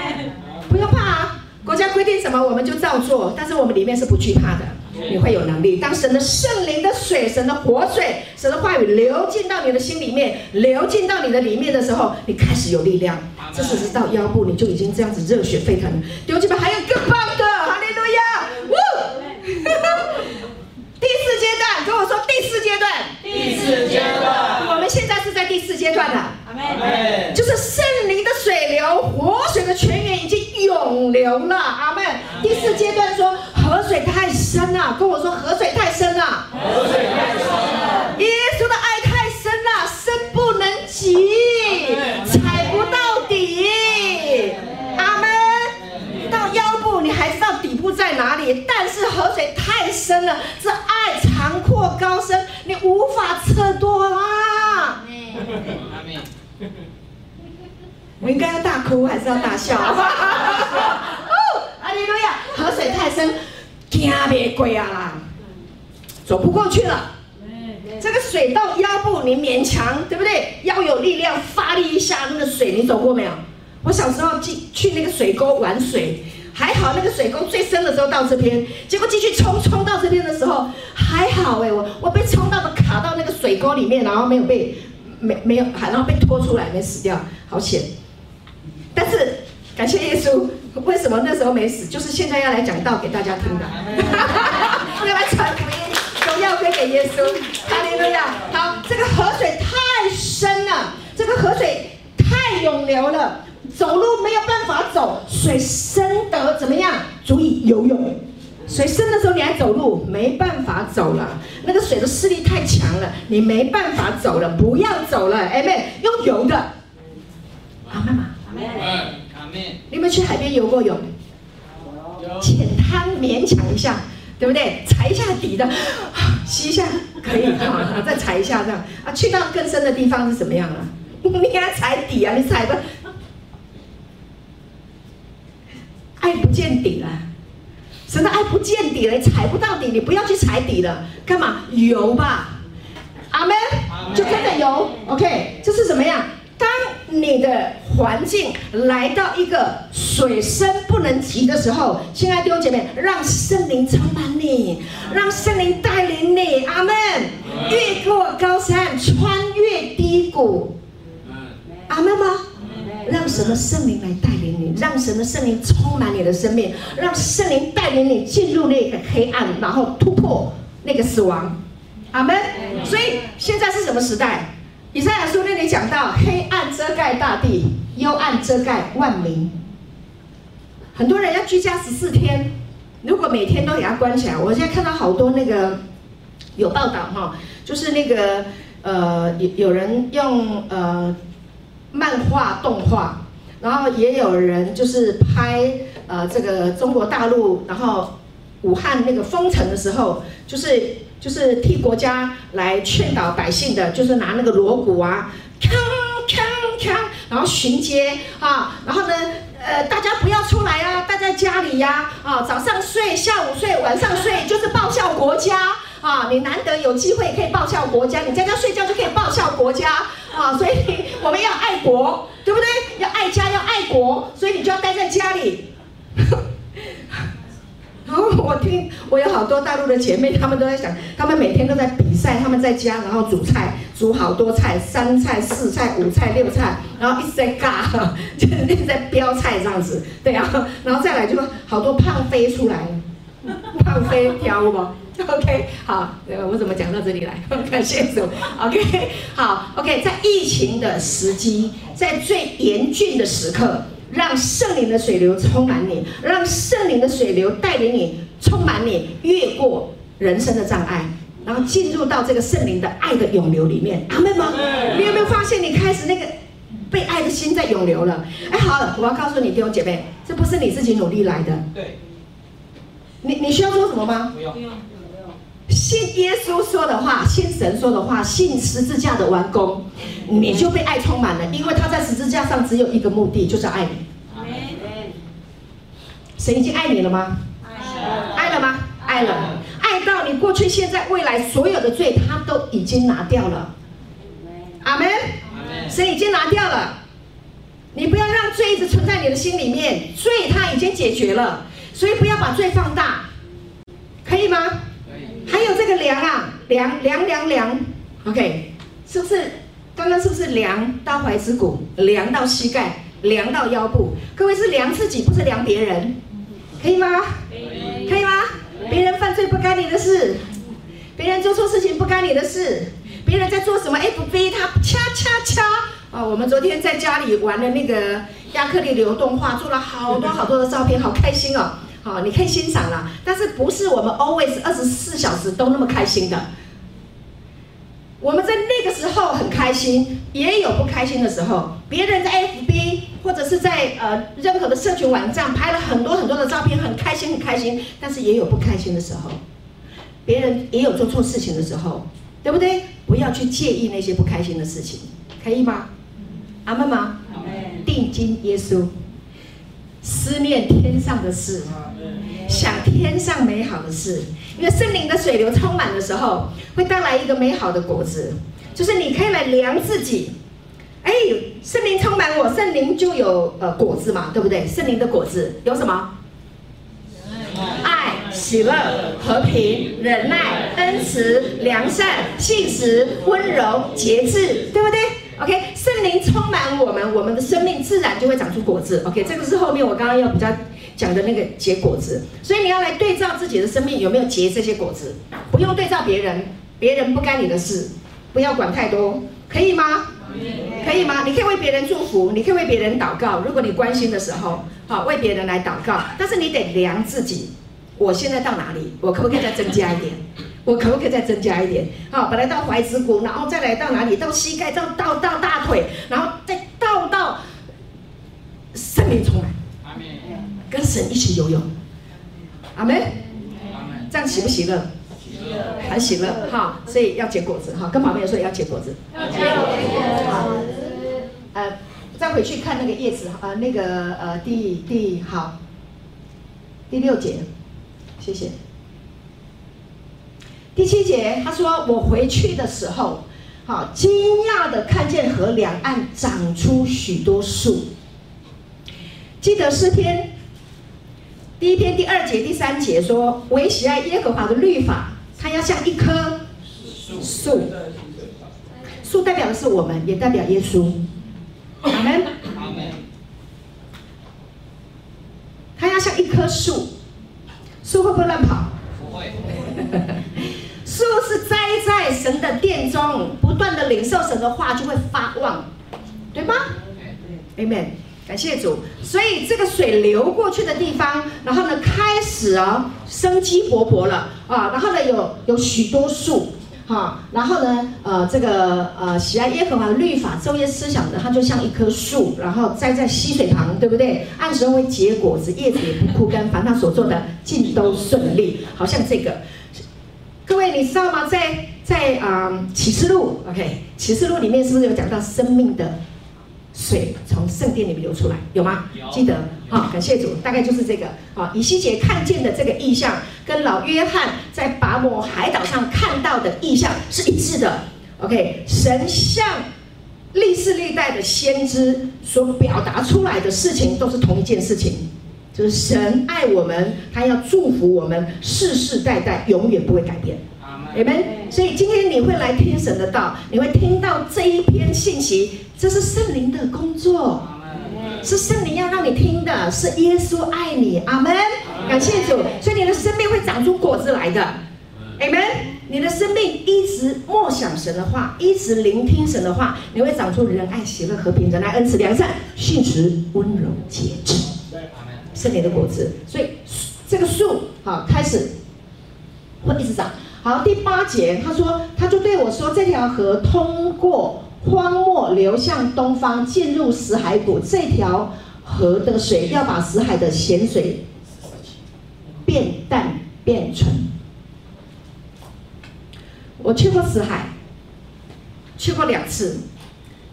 不用怕啊，国家规定什么我们就照做，但是我们里面是不惧怕的。你会有能力。当神的圣灵的水、神的活水、神的话语流进到你的心里面，流进到你的里面的时候，你开始有力量。这时是到腰部，你就已经这样子热血沸腾。弟兄姐妹，还有更棒的，哈利路亚！呜！(laughs) 第四阶段，跟我说第四阶段。阶段了。阿门。就是圣灵的水流，活水的泉源已经涌流了。阿门。第四阶段说。河水太深了，跟我说河水太深了。河水太深了。耶稣的爱太深了，深不能及，踩不到底。阿门。到腰部你还知道底部在哪里，但是河水太深了，这我应该要大哭还是要大笑？(laughs) 哦，阿利路亚，河水太深。惊别鬼啊啦，走不过去了。这个水到腰部，你勉强对不对？要有力量，发力一下，那个水你走过没有？我小时候进去那个水沟玩水，还好那个水沟最深的时候到这边，结果继续冲冲到这边的时候还好哎，我我被冲到的卡到那个水沟里面，然后没有被没没有，然后被拖出来没死掉，好险。但是感谢耶稣。为什么那时候没死？就是现在要来讲道给大家听的，(laughs) 要来传福音，荣耀归给耶稣。哈利路亚！好，这个河水太深了，这个河水太涌流了，走路没有办法走。水深得怎么样？足以游泳。水深的时候你还走路，没办法走了。那个水的势力太强了，你没办法走了，不要走了。哎妹，用游的。好，妈妈。阿妹。你们去海边游过泳？浅滩勉强一下，对不对？踩一下底的，吸一下可以啊，(laughs) 再踩一下这样啊。去到更深的地方是怎么样啊？你给他踩底啊，你踩不，爱不见底了。什么爱不见底了？你踩不到底，你不要去踩底了，干嘛？游吧，阿门，就跟着游。OK，这是什么样？当你的环境来到一个水深不能及的时候，亲爱的弟兄姐妹，让圣灵充满你，让圣灵带领你，阿门。越过高山，穿越低谷，阿门吗？让神的圣灵来带领你，让神的圣灵充满你的生命，让圣灵带领你进入那个黑暗，然后突破那个死亡，阿门。所以现在是什么时代？以赛亚书那里讲到，黑暗遮盖大地，幽暗遮盖万民。很多人要居家十四天，如果每天都给他关起来，我现在看到好多那个有报道哈，就是那个呃有有人用呃漫画动画，然后也有人就是拍呃这个中国大陆，然后武汉那个封城的时候，就是。就是替国家来劝导百姓的，就是拿那个锣鼓啊，锵锵锵，然后巡街啊，然后呢，呃，大家不要出来啊，待在家里呀，啊，早上睡，下午睡，晚上睡，就是报效国家啊，你难得有机会可以报效国家，你在家睡觉就可以报效国家啊，所以我们要爱国，对不对？要爱家，要爱国，所以你就要待在家里。(laughs) 然后我听我有好多大陆的姐妹，她们都在想，她们每天都在比赛，她们在家然后煮菜，煮好多菜，三菜、四菜、五菜、六菜，然后一直在尬，就是一直在飙菜这样子，对啊，然后再来就好多胖飞出来，胖飞飘吗 (laughs) OK，好，我怎么讲到这里来？(laughs) 感谢主，OK，好，OK，在疫情的时机，在最严峻的时刻。让圣灵的水流充满你，让圣灵的水流带领你，充满你，越过人生的障碍，然后进入到这个圣灵的爱的涌流里面。阿妹吗？你有没有发现你开始那个被爱的心在涌流了？哎，好了，我要告诉你弟兄姐妹，这不是你自己努力来的。对。你你需要做什么吗？不用。信耶稣说的话，信神说的话，信十字架的完工，你就被爱充满了。因为他在十字架上只有一个目的，就是爱你。神已经爱你了吗？爱了吗？爱了，爱到你过去、现在、未来所有的罪，他都已经拿掉了。阿门。神已经拿掉了，你不要让罪一直存在你的心里面，罪他已经解决了，所以不要把罪放大，可以吗？还有这个量啊，量量量量，OK，是不是？刚刚是不是量到踝子骨，量到膝盖，量到腰部？各位是量自己，不是量别人，可以吗？可以，吗？别人犯罪不干你的事，别人做错事情不干你的事，别人在做什么？FB 他掐掐掐啊！我们昨天在家里玩的那个亚克力流动画，做了好多好多的照片，好开心哦。好，你可以欣赏了，但是不是我们 always 二十四小时都那么开心的？我们在那个时候很开心，也有不开心的时候。别人在 FB 或者是在呃任何的社群网站拍了很多很多的照片，很开心很开心，但是也有不开心的时候。别人也有做错事情的时候，对不对？不要去介意那些不开心的事情，可以吗？阿们吗？定睛耶稣，思念天上的事。想天上美好的事，因为圣灵的水流充满的时候，会带来一个美好的果子，就是你可以来量自己。哎，圣灵充满我，圣灵就有呃果子嘛，对不对？圣灵的果子有什么？爱、喜乐、和平、忍耐、恩慈、良善、信实、温柔、节制，对不对？OK，圣灵充满我们，我们的生命自然就会长出果子。OK，这个是后面我刚刚要比较。讲的那个结果子，所以你要来对照自己的生命有没有结这些果子，不用对照别人，别人不干你的事，不要管太多，可以吗？可以吗？你可以为别人祝福，你可以为别人祷告。如果你关心的时候，好为别人来祷告，但是你得量自己，我现在到哪里？我可不可以再增加一点？我可不可以再增加一点？好，本来到踝子骨，然后再来到哪里？到膝盖，到到到大腿，然后再到到生命充满。跟神一起游泳，阿门，这样行不喜乐？喜乐，很喜乐，哈，所以要结果子，哈，跟旁边人说要结果子。要结果子。好，呃，再回去看那个叶子，啊，那个呃，第第好，第六节，谢谢。第七节，他说我回去的时候，好，惊讶的看见河两岸长出许多树。记得诗篇。第一篇第二节第三节说：“惟喜爱耶和华的律法，它要像一棵树。树代表的是我们，也代表耶稣。阿门。阿门。它要像一棵树，树会不会乱跑？不会。(laughs) 树是栽在神的殿中，不断的领受神的话，就会发旺，对吗？？Amen，。感谢主，所以这个水流过去的地方，然后呢，开始啊，生机勃勃了啊，然后呢，有有许多树，哈，然后呢，呃，这个呃，喜爱耶和华的律法，昼夜思想的，它就像一棵树，然后栽在溪水旁，对不对？按时会结果子，叶子也不枯干，凡他所做的尽都顺利，好像这个。各位，你知道吗？在在啊，呃，启示录，OK，启示录里面是不是有讲到生命的？水从圣殿里面流出来，有吗？有记得好，感谢主，大概就是这个啊。以西结看见的这个意象，跟老约翰在拔摩海岛上看到的意象是一致的。OK，神像历世历代的先知所表达出来的事情都是同一件事情，就是神爱我们，他要祝福我们，世世代代永远不会改变。你们，所以今天你会来听神的道，你会听到这一篇信息，这是圣灵的工作，是圣灵要让你听的，是耶稣爱你，阿门。感谢主，所以你的生命会长出果子来的，阿门。你的生命一直默想神的话，一直聆听神的话，你会长出仁爱、喜乐、和平、仁爱、恩慈、良善、信实、温柔、节制，圣灵的果子。所以这个树好开始会一直长。好，第八节，他说，他就对我说：“这条河通过荒漠，流向东方，进入死海谷。这条河的水要把死海的咸水变淡变纯。”我去过死海，去过两次。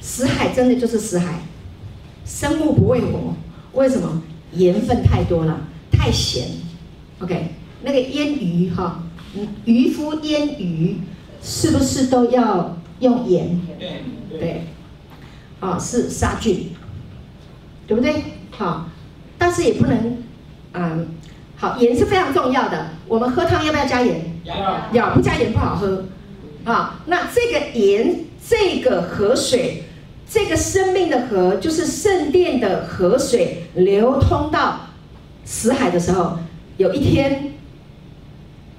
死海真的就是死海，生物不会活。为什么？盐分太多了，太咸。OK，那个腌鱼哈。渔夫腌鱼是不是都要用盐？对，对，啊，是杀菌，对不对？好，但是也不能，嗯，好，盐是非常重要的。我们喝汤要不要加盐？要，要不加盐不好喝。啊，那这个盐，这个河水，这个生命的河，就是圣殿的河水，流通到死海的时候，有一天。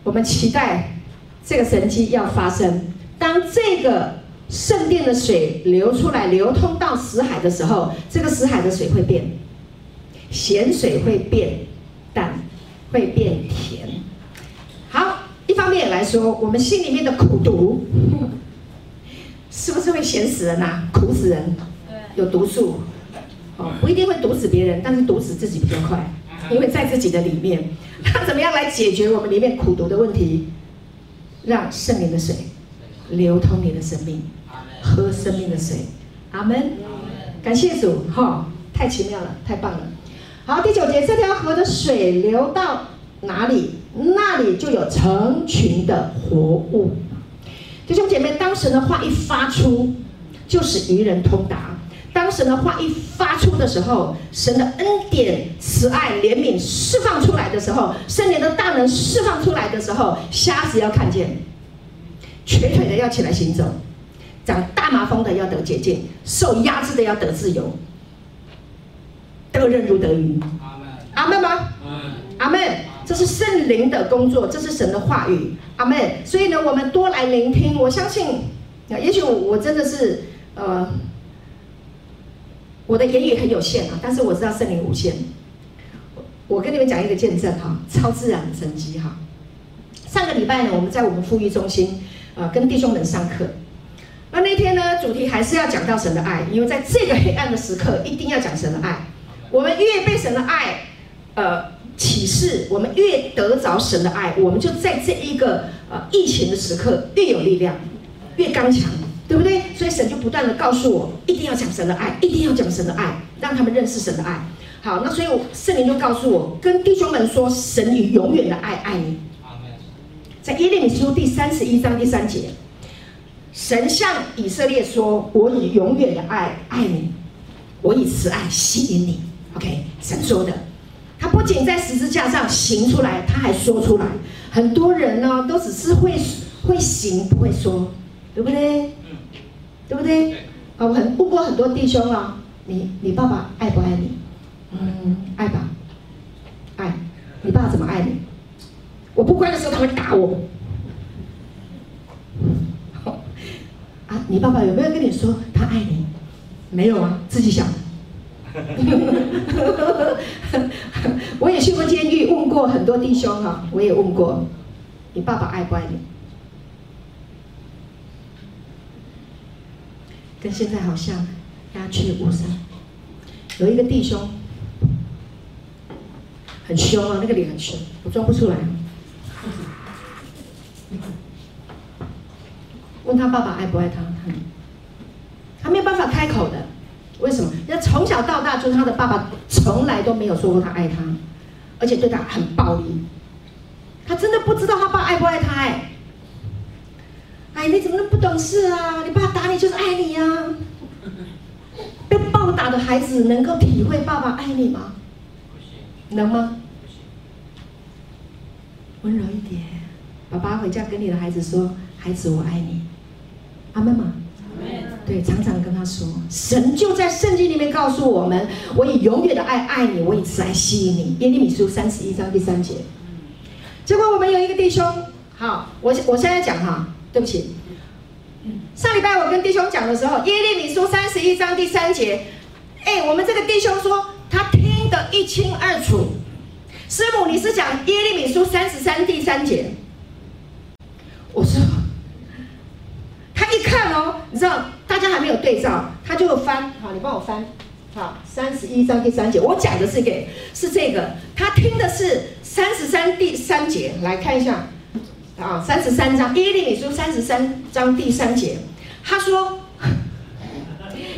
我们期待这个神迹要发生。当这个圣殿的水流出来，流通到死海的时候，这个死海的水会变，咸水会变淡，会变甜。好，一方面来说，我们心里面的苦毒，是不是会咸死人呐？苦死人，有毒素，哦，不一定会毒死别人，但是毒死自己比较快，因为在自己的里面。(laughs) 那怎么样来解决我们里面苦毒的问题？让圣灵的水流通你的生命，喝生命的水。阿门。感谢主，哈、哦，太奇妙了，太棒了。好，第九节，这条河的水流到哪里，那里就有成群的活物。弟兄姐妹，当神的话一发出，就使愚人通达。当神的话一发出的时候，神的恩典、慈爱、怜悯释放出来的时候，圣灵的大能释放出来的时候，瞎子要看见，瘸腿的要起来行走，长大麻风的要得洁净，受压制的要得自由，得人如得鱼。阿门吗？阿门。这是圣灵的工作，这是神的话语。阿门。所以呢，我们多来聆听。我相信，也许我真的是呃。我的言语很有限啊，但是我知道圣灵无限。我跟你们讲一个见证哈，超自然的神迹哈。上个礼拜呢，我们在我们富裕中心啊，跟弟兄们上课。那那天呢，主题还是要讲到神的爱，因为在这个黑暗的时刻，一定要讲神的爱。我们越被神的爱呃启示，我们越得着神的爱，我们就在这一个呃疫情的时刻越有力量，越刚强。对不对？所以神就不断的告诉我，一定要讲神的爱，一定要讲神的爱，让他们认识神的爱。好，那所以圣灵就告诉我，跟弟兄们说，神以永远的爱爱你。在耶利米书第三十一章第三节，神向以色列说：“我以永远的爱爱你，我以慈爱吸引你。” OK，神说的，他不仅在十字架上行出来，他还说出来。很多人呢，都只是会会行，不会说，对不对？对不对？啊，我很问过很多弟兄啊，你你爸爸爱不爱你？嗯，爱吧，爱。你爸爸怎么爱你？我不乖的时候他会打我。啊，你爸爸有没有跟你说他爱你？没有啊，自己想。(laughs) 我也去过监狱，问过很多弟兄哈，我也问过，你爸爸爱不爱你？跟现在好像鸦雀无声。有一个弟兄很凶啊，那个脸很凶，我装不出来。问他爸爸爱不爱他，他他没有办法开口的。为什么？从小到大，就是他的爸爸从来都没有说过他爱他，而且对他很暴力。他真的不知道他爸爱不爱他哎。哎，你怎么那么不懂事啊？你爸打你就是爱你呀、啊！被暴打的孩子能够体会爸爸爱你吗？能吗？温柔一点，爸爸回家跟你的孩子说：“孩子，我爱你。”阿妈妈？对，常常跟他说，神就在圣经里面告诉我们：“我以永远的爱爱你，我以慈爱吸引你。”耶利米书三十一章第三节。结果我们有一个弟兄，好，我我现在讲哈，对不起。上礼拜我跟弟兄讲的时候，耶利米书三十一章第三节，哎，我们这个弟兄说他听得一清二楚。师母，你是讲耶利米书三十三第三节？我说。他一看哦，你知道，大家还没有对照，他就翻。好，你帮我翻。好，三十一章第三节，我讲的是给是这个，他听的是三十三第三节，来看一下。啊，三十三章耶利米书三十三章第三节，他说。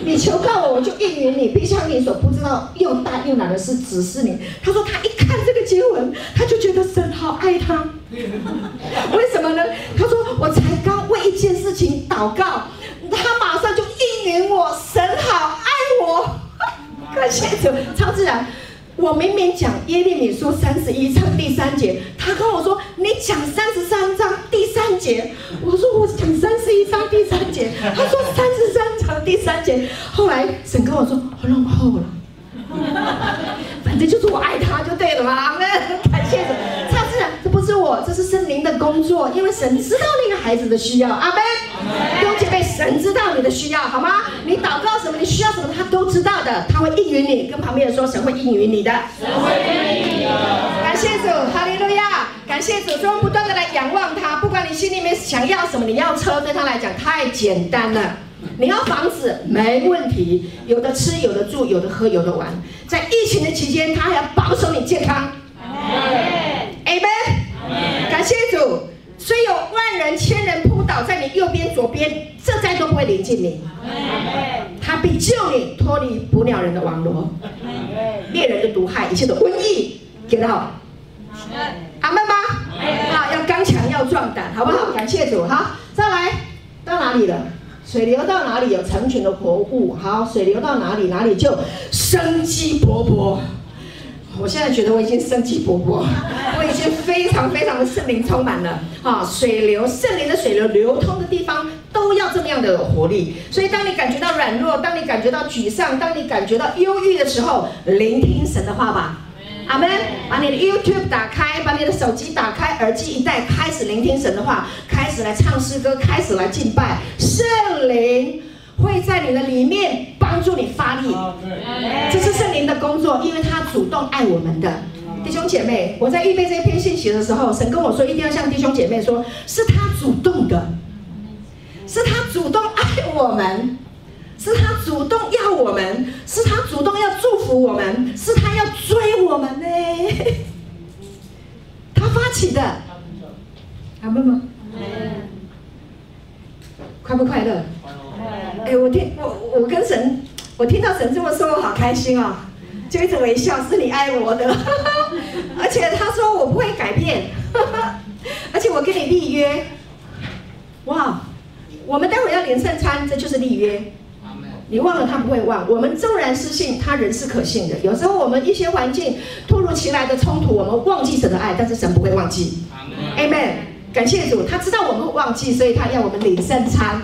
你求告我，我就应允你，闭上你所不知道又大又难的事指示你。他说他一看这个经文，他就觉得神好爱他。为什么呢？他说我才刚为一件事情祷告，他马上就应允我。神好爱我，(laughs) 感谢主，超自然。我明明讲耶利米书三十一章第三节，他跟我说你讲三十三章第三节，我说我讲三十一章第三节，他说三十三章第三节，后来神跟我说我弄后了，(laughs) 反正就是我爱他就对了嘛，那 (laughs) 感谢主，是我，这是圣灵的工作，因为神知道那个孩子的需要，阿门，弟兄姐妹，神知道你的需要，好吗？你祷告什么，你需要什么，他都知道的，他会应允你，跟旁边人说，神会应允你的。神会应允你的。感谢主，哈利路亚！感谢主，所以不断的来仰望他。不管你心里面想要什么，你要车，对他来讲太简单了。你要房子没问题，有的吃，有的住，有的喝，有的玩。在疫情的期间，他还要保守你健康。Amen。感谢主，虽有万人、千人扑倒在你右边、左边，这灾都不会临近你。他必救你脱离捕鸟人的网罗。猎人的毒害，一切的瘟疫，给到。阿门吗？啊，要刚强，要壮胆，好不好？感谢主，好，再来，到哪里了？水流到哪里有成群的活物，好，水流到哪里，哪里就生机勃勃。我现在觉得我已经生机勃勃，(laughs) 我已经非常非常的圣灵充满了。哈，水流，圣灵的水流流通的地方都要这么样的活力。所以，当你感觉到软弱，当你感觉到沮丧，当你感觉到忧郁的时候，聆听神的话吧。阿门。把你的 YouTube 打开，把你的手机打开，耳机一戴，开始聆听神的话，开始来唱诗歌，开始来敬拜。圣灵会在你的里面帮助你发力。这是圣灵的工作，因为他主动爱我们的弟兄姐妹。我在预备这篇信息的时候，神跟我说，一定要向弟兄姐妹说，是他主动的，是他主动爱我们。是他主动要我们，是他主动要祝福我们，是他要追我们呢。(laughs) 他发起的，阿门吗？快不快乐？哎，我听我我跟神，我听到神这么说，我好开心啊、哦，就一直微笑，是你爱我的，(laughs) 而且他说我不会改变，(laughs) 而且我跟你立约，哇，我们待会儿要领圣餐，这就是立约。你忘了他不会忘，我们纵然失信，他人是可信的。有时候我们一些环境突如其来的冲突，我们忘记神的爱，但是神不会忘记。Amen。感谢主，他知道我们会忘记，所以他要我们领圣餐。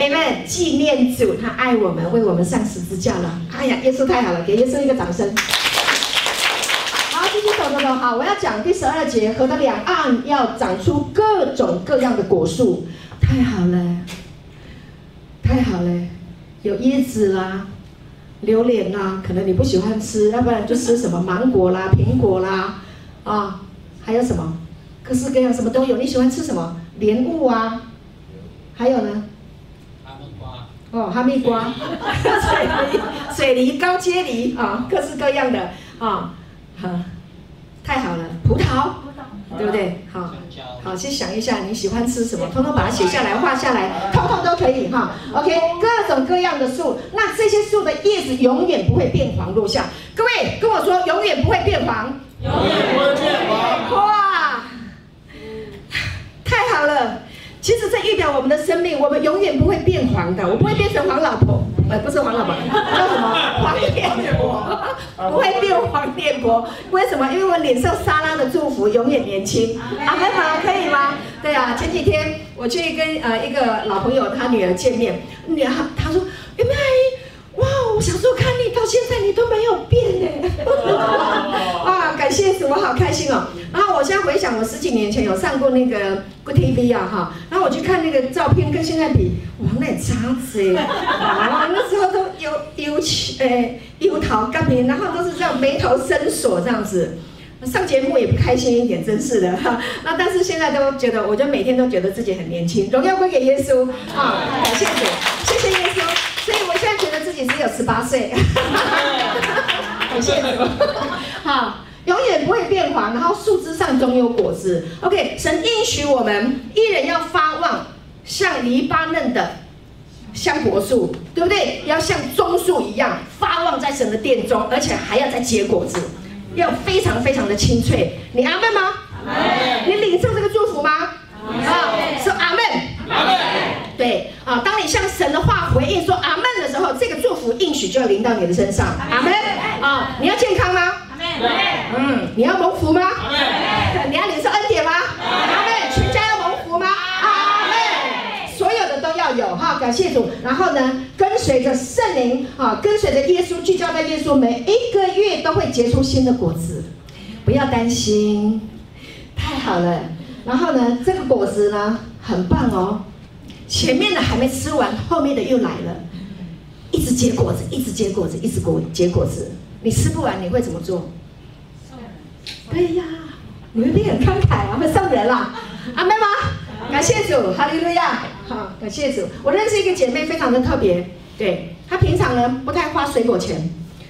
Amen。纪念主，他爱我们，为我们上十字架了。哎呀，耶稣太好了，给耶稣一个掌声。好，继续走走走。好，我要讲第十二节，河的两岸要长出各种各样的果树。太好了，太好了。有椰子啦，榴莲啦，可能你不喜欢吃，要不然就吃什么芒果啦、苹果啦，啊，还有什么，各式各样什么都有。你喜欢吃什么？莲雾啊，还有呢？哦，哈密瓜，水梨、水梨、高阶梨啊，各式各样的啊，好，太好了，葡萄。对不对？好，好，先想一下你喜欢吃什么，通通把它写下来、画下来，通通都可以哈。OK，各种各样的树，那这些树的叶子永远不会变黄落下。各位跟我说，永远不会变黄，永远不会变黄。哇，太好了！其实这预表我们的生命，我们永远不会变黄的，我不会变成黄老婆。呃，不是黄老婆，叫什么？(laughs) 黄脸婆，不会变黄脸婆。为什么？因为我脸上撒拉的祝福永远年轻。阿门吗？可以吗？对啊，前几天我去跟呃一个老朋友他女儿见面，女儿她说：“有没有阿姨？”哇，我小时候看你到现在你都没有变呢，(laughs) 谢主，我好开心哦。然后我现在回想，我十几年前有上过那个 Good TV 啊哈，然后我去看那个照片，跟现在比，哇，那差子哎，啊，那时候都有有诶油桃干皮，然后都是这样眉头深锁这样子，上节目也不开心一点，真是的哈。那但是现在都觉得，我就每天都觉得自己很年轻，荣耀归给耶稣啊，感谢主，谢谢耶稣。所以我现在觉得自己只有十八岁，(laughs) 感谢主，好，永远不会变黄，然后树枝上总有果子。OK，神应许我们一人要发旺，像黎巴嫩的香柏树，对不对？要像棕树一样发旺在神的殿中，而且还要再结果子，要非常非常的清脆。你阿门吗？阿门。你领受这个祝福吗？啊，说阿门。阿门。对啊，当你向神的话回应说阿门的时候，这个祝福应许就要临到你的身上。阿门啊！你要健康吗？嗯，你要蒙福吗？你要领受恩典吗？阿妹。全家要蒙福吗？阿妹。所有的都要有哈，感谢主。然后呢，跟随着圣灵啊，跟随着耶稣，聚焦在耶稣，每一个月都会结出新的果子，不要担心，太好了。然后呢，这个果子呢，很棒哦。前面的还没吃完，后面的又来了，一直结果子，一直结果子，一直果结果子。你吃不完，你会怎么做？对呀，你们一定很慷慨啊，会送人啦。阿门吗？感谢主，哈利路亚。好，感谢主。我认识一个姐妹，非常的特别。对，她平常呢不太花水果钱，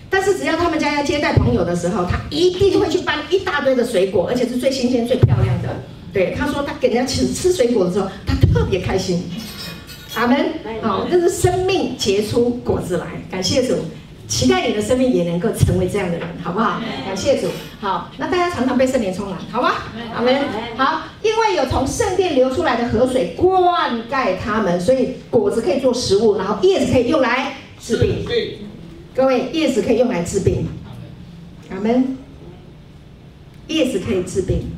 但是只要他们家要接待朋友的时候，她一定会去搬一大堆的水果，而且是最新鲜、最漂亮的。对，她说她给人家吃吃水果的时候，她特别开心。阿门，好，这是生命结出果子来，感谢主，期待你的生命也能够成为这样的人，好不好？感谢主，好，那大家常常被圣灵充满，好吗？阿门，好，因为有从圣殿流出来的河水灌溉他们，所以果子可以做食物，然后叶子可以用来治病。各位，叶子可以用来治病，阿门，叶子可以治病。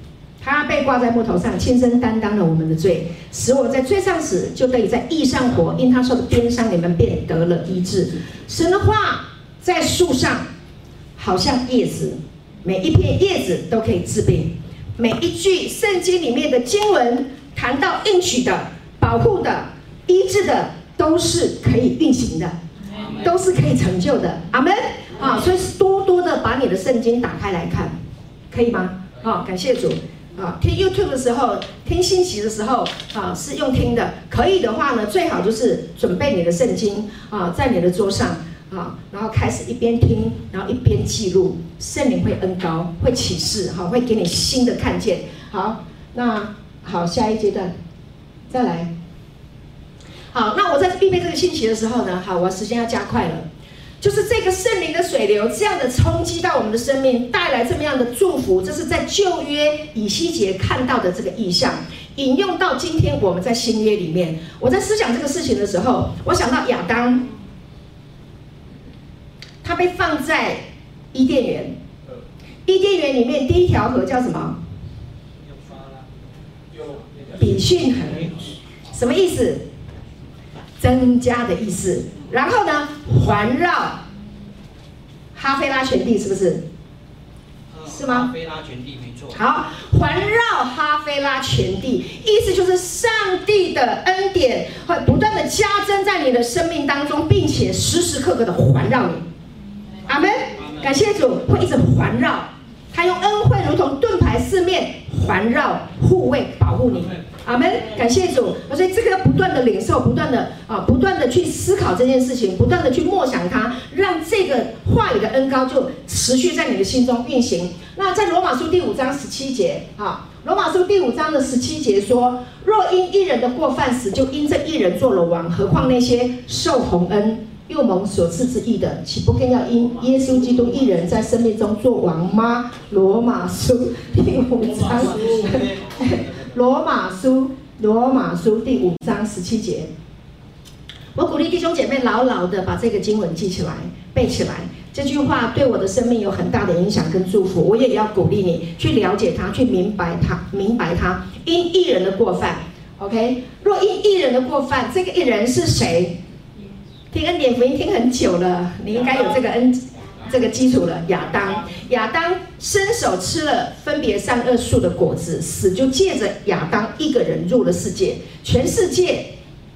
他被挂在木头上，亲身担当了我们的罪，使我在罪上死，就得以在义上活。因他受的鞭伤，你们便得了医治。神的话在树上，好像叶子，每一片叶子都可以治病。每一句圣经里面的经文谈到应许的、保护的、医治的，都是可以运行的，都是可以成就的。阿门啊！所以多多的把你的圣经打开来看，可以吗？啊，感谢主。啊，听 YouTube 的时候，听信息的时候，啊，是用听的。可以的话呢，最好就是准备你的圣经啊，在你的桌上好，然后开始一边听，然后一边记录。圣灵会恩膏，会启示，好，会给你新的看见。好，那好，下一阶段再来。好，那我在预备这个信息的时候呢，好，我时间要加快了。就是这个圣灵的水流，这样的冲击到我们的生命，带来这么样的祝福，这是在旧约以西结看到的这个意象，引用到今天我们在新约里面。我在思想这个事情的时候，我想到亚当，他被放在伊甸园，伊甸园里面第一条河叫什么？比逊河，什么意思？增加的意思。然后呢，环绕哈菲拉全地，是不是？是吗？哈菲拉全地没错。好，环绕哈菲拉全地，意思就是上帝的恩典会不断的加增在你的生命当中，并且时时刻刻的环绕你。阿门。感谢主，会一直环绕，他用恩惠如同盾牌四面环绕、护卫、保护你。阿门，感谢主。所以这个要不断的领受，不断的啊，不断的去思考这件事情，不断的去默想它，让这个话语的恩高就持续在你的心中运行。那在罗马书第五章十七节啊，罗马书第五章的十七节说：若因一人的过犯死，就因这一人做了王，何况那些受洪恩又蒙所赐之义的，岂不更要因耶稣基督一人在生命中做王吗？罗马书第五章。罗马书，罗马书第五章十七节，我鼓励弟兄姐妹牢牢的把这个经文记起来、背起来。这句话对我的生命有很大的影响跟祝福。我也要鼓励你去了解它，去明白它，明白它。因一人的过犯，OK？若因一人的过犯，这个一人是谁？听恩典福音听很久了，你应该有这个恩这个基础了。亚当，亚当伸手吃了分别善恶树的果子，死就借着亚当一个人入了世界，全世界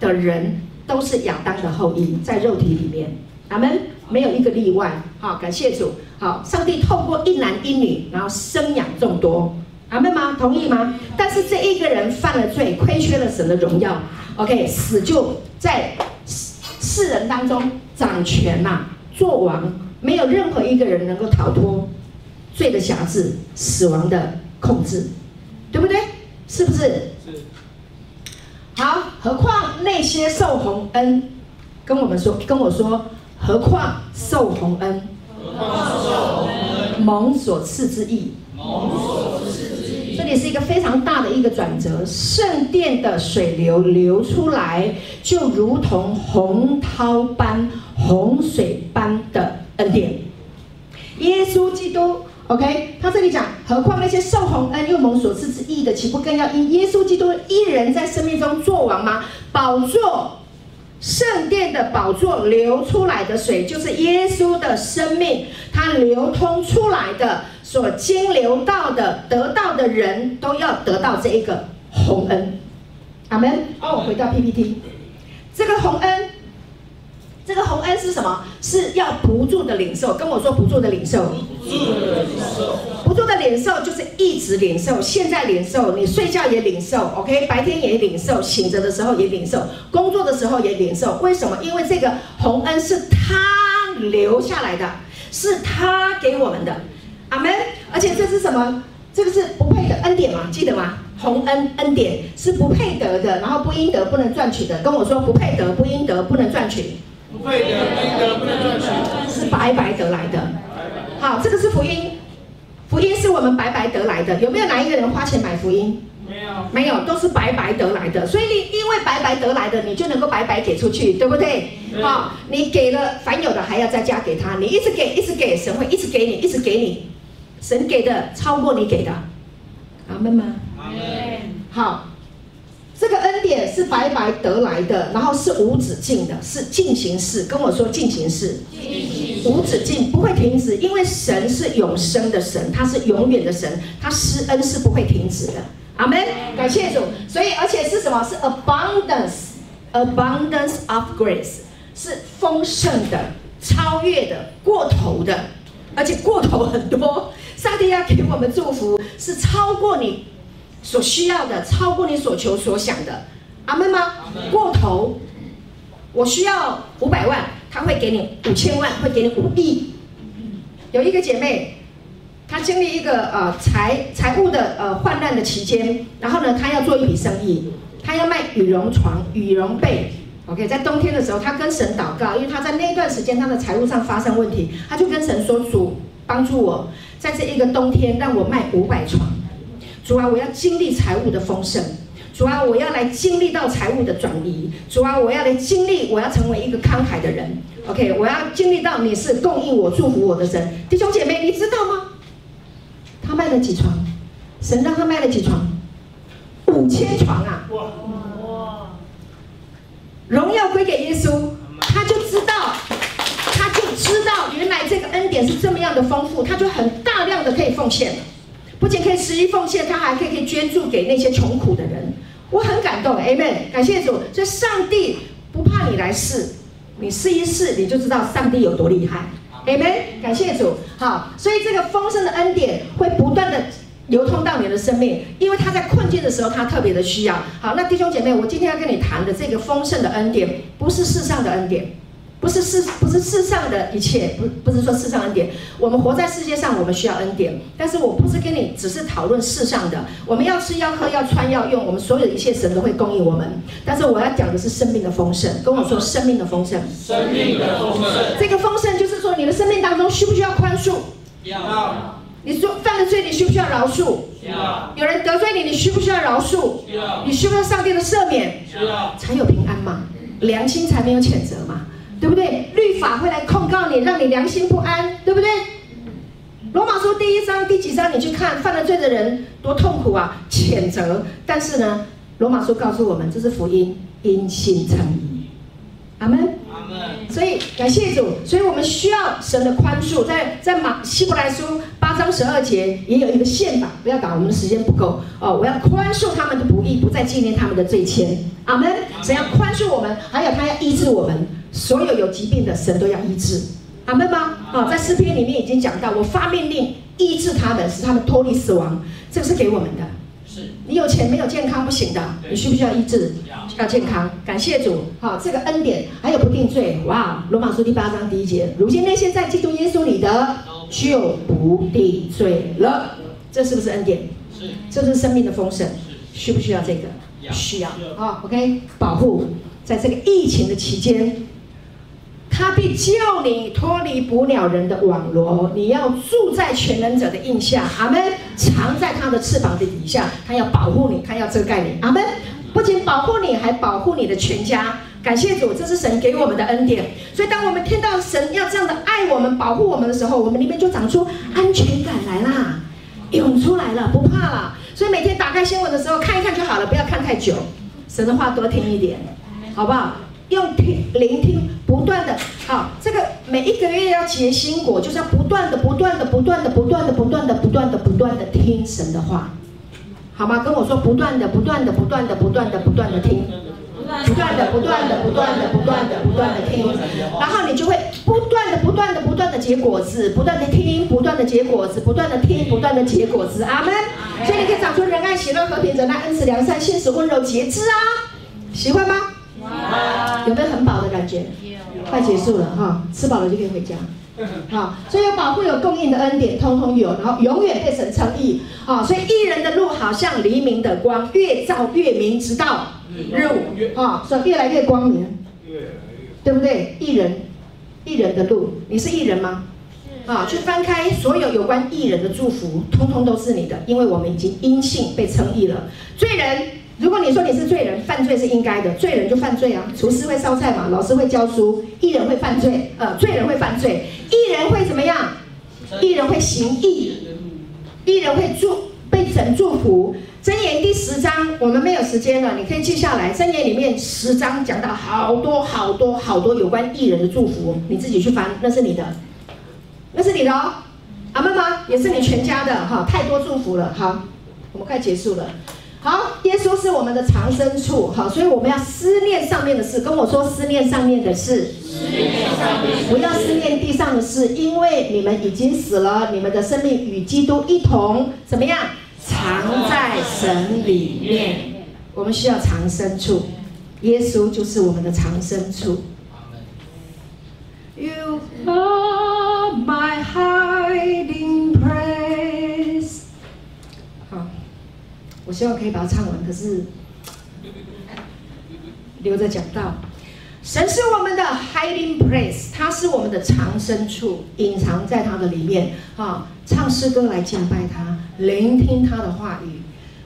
的人都是亚当的后裔，在肉体里面，阿门，没有一个例外。好，感谢主。好，上帝透过一男一女，然后生养众多，阿门吗？同意吗？但是这一个人犯了罪，亏缺了神的荣耀。OK，死就在。世人当中掌权呐、啊，做王，没有任何一个人能够逃脱罪的辖制、死亡的控制，对不对？是不是？是。好，何况那些受洪恩，跟我们说，跟我说，何况受洪恩，蒙所赐之义，蒙所赐之义。这里是一个非常大的一个转折，圣殿的水流流出来，就如同洪涛般、洪水般的恩典。耶稣基督，OK，他这里讲，何况那些受洪恩又蒙所赐之意的，岂不更要因耶稣基督一人在生命中作王吗？宝座，圣殿的宝座流出来的水，就是耶稣的生命，它流通出来的。所经流到的、得到的人都要得到这一个洪恩，阿门。哦，回到 PPT，这个洪恩，这个洪恩是什么？是要不住的领受。跟我说不住的领受，不住的领受，不住的领受就是一直领受，现在领受，你睡觉也领受，OK，白天也领受，醒着的时候也领受，工作的时候也领受。为什么？因为这个洪恩是他留下来的，是他给我们的。阿门，而且这是什么？这个是不配的恩典嘛？记得吗？洪恩恩典是不配得的，然后不应得不能赚取的。跟我说不配得、不应得、不能赚取。不配得、不应得、不能赚取，是白白得来的。好，这个是福音，福音是我们白白得来的。有没有哪一个人花钱买福音？没有，没有，都是白白得来的。所以你因为白白得来的，你就能够白白给出去，对不对？好，你给了凡有的，还要再加给他。你一直给，一直给，神会一直给你，一直给你。神给的超过你给的，阿门吗？阿门。好，这个恩典是白白得来的，然后是无止境的，是进行式。跟我说进行式，无止境不会停止，因为神是永生的神，他是永远的神，他施恩是不会停止的。阿门。感谢主。所以而且是什么？是 abundance，abundance of grace，是丰盛的、超越的、过头的，而且过头很多。上帝要给我们祝福，是超过你所需要的，超过你所求所想的，阿门吗？过头，我需要五百万，他会给你五千万，会给你五亿。有一个姐妹，她经历一个呃财财务的呃患难的期间，然后呢，她要做一笔生意，她要卖羽绒床、羽绒被。OK，在冬天的时候，她跟神祷告，因为她在那段时间她的财务上发生问题，她就跟神说：“主，帮助我。”在这一个冬天，让我卖五百床。主啊，我要经历财务的丰盛。主啊，我要来经历到财务的转移。主啊，我要来经历，我要成为一个慷慨的人。OK，我要经历到你是供应我、祝福我的神。弟兄姐妹，你知道吗？他卖了几床？神让他卖了几床？五千床啊！哇哇！荣耀归给耶稣，他就知道。他就知道原来典是这么样的丰富，他就很大量的可以奉献，不仅可以十一奉献，他还可以可以捐助给那些穷苦的人。我很感动，Amen，感谢主。所以上帝不怕你来试，你试一试，你就知道上帝有多厉害，Amen，感谢主。好，所以这个丰盛的恩典会不断的流通到你的生命，因为他在困境的时候，他特别的需要。好，那弟兄姐妹，我今天要跟你谈的这个丰盛的恩典，不是世上的恩典。不是世，不是世上的一切，不不是说世上恩典。我们活在世界上，我们需要恩典。但是我不是跟你只是讨论世上的，我们要吃要喝要穿要用，我们所有的一切神都会供应我们。但是我要讲的是生命的丰盛，跟我说生命的丰盛。生命的丰盛。这个丰盛就是说，你的生命当中需不需要宽恕？要。你说犯了罪，你需不需要饶恕？要。有人得罪你，你需不需要饶恕？要。你需不需要上帝的赦免？要。才有平安嘛。良心才没有谴责嘛，对不对？律法会来控告你，让你良心不安，对不对？罗马书第一章第几章你去看，犯了罪的人多痛苦啊，谴责。但是呢，罗马书告诉我们，这是福音，因信称义。阿门。阿门。所以感谢主，所以我们需要神的宽恕。在在马希伯来书八章十二节也有一个宪法，不要搞，我们的时间不够哦。我要宽恕他们的不义，不再纪念他们的罪愆。阿门。神要宽恕我们，还有他要医治我们，所有有疾病的神都要医治。阿门吗？啊，在诗篇里面已经讲到，我发命令医治他们，使他们脱离死亡。这个是给我们的。是你有钱没有健康不行的，你需不需要医治？要健康。感谢主，好，这个恩典还有不定罪。哇，罗马书第八章第一节，如今那些在基督耶稣里的就不定罪了。这是不是恩典？是。这是生命的丰盛。需不需要这个？需要。好，OK，保护，在这个疫情的期间，他必救你脱离捕鸟人的网罗，你要住在全能者的荫下，阿门。藏在他的翅膀的底下，他要保护你，他要遮盖你，阿门。不仅保护你，还保护你的全家。感谢主，这是神给我们的恩典。所以，当我们听到神要这样的爱我们、保护我们的时候，我们里面就长出安全感来啦，涌出来了，不怕了。所以每天打开新闻的时候看一看就好了，不要看太久。神的话多听一点，好不好？用听聆听，不断的，好，这个每一个月要结新果，就是要不断的、不断的、不断的、不断的、不断的、不断的、不断的听神的话，好吗？跟我说，不断的、不断的、不断的、不断的、不断的听，不断的、不断的、不断的、不断的、不断的听，然后你就会不断的、不断的、不断的结果子，不断的听，不断的结果子，不断的听，不断的结果子，阿门。所以你可以长出仁爱、喜乐、和平、忍耐、恩慈、良善、信实、温柔、节制啊，喜欢吗？有没有很饱的感觉？快结束了哈，吃饱了就可以回家。好，所以有保护、有供应的恩典，通通有，然后永远被神称义。啊，所以艺人的路好像黎明的光，越照越明，直到日午。啊，所以越来越光明，对不对？艺人，艺人的路，你是艺人吗？啊，去翻开所有有关艺人的祝福，通通都是你的，因为我们已经因信被称义了。罪人。如果你说你是罪人，犯罪是应该的，罪人就犯罪啊。厨师会烧菜嘛，老师会教书，艺人会犯罪，呃，罪人会犯罪，艺人会怎么样？艺人会行义，艺人会祝被神祝福。箴言第十章，我们没有时间了，你可以记下来。箴言里面十章讲到好多好多好多有关艺人的祝福，你自己去翻，那是你的，那是你的哦。阿妈妈？也是你全家的哈，太多祝福了。好，我们快结束了。好，耶稣是我们的藏身处，好，所以我们要思念上面的事。跟我说，思念上面的事，思念上面，不要思念地上的事，因为你们已经死了，你们的生命与基督一同怎么样？藏在神里面。我们需要藏身处，耶稣就是我们的藏身处。You are my hiding 我希望可以把它唱完，可是留着讲到。神是我们的 hiding place，它是我们的藏身处，隐藏在它的里面。啊，唱诗歌来敬拜他，聆听他的话语，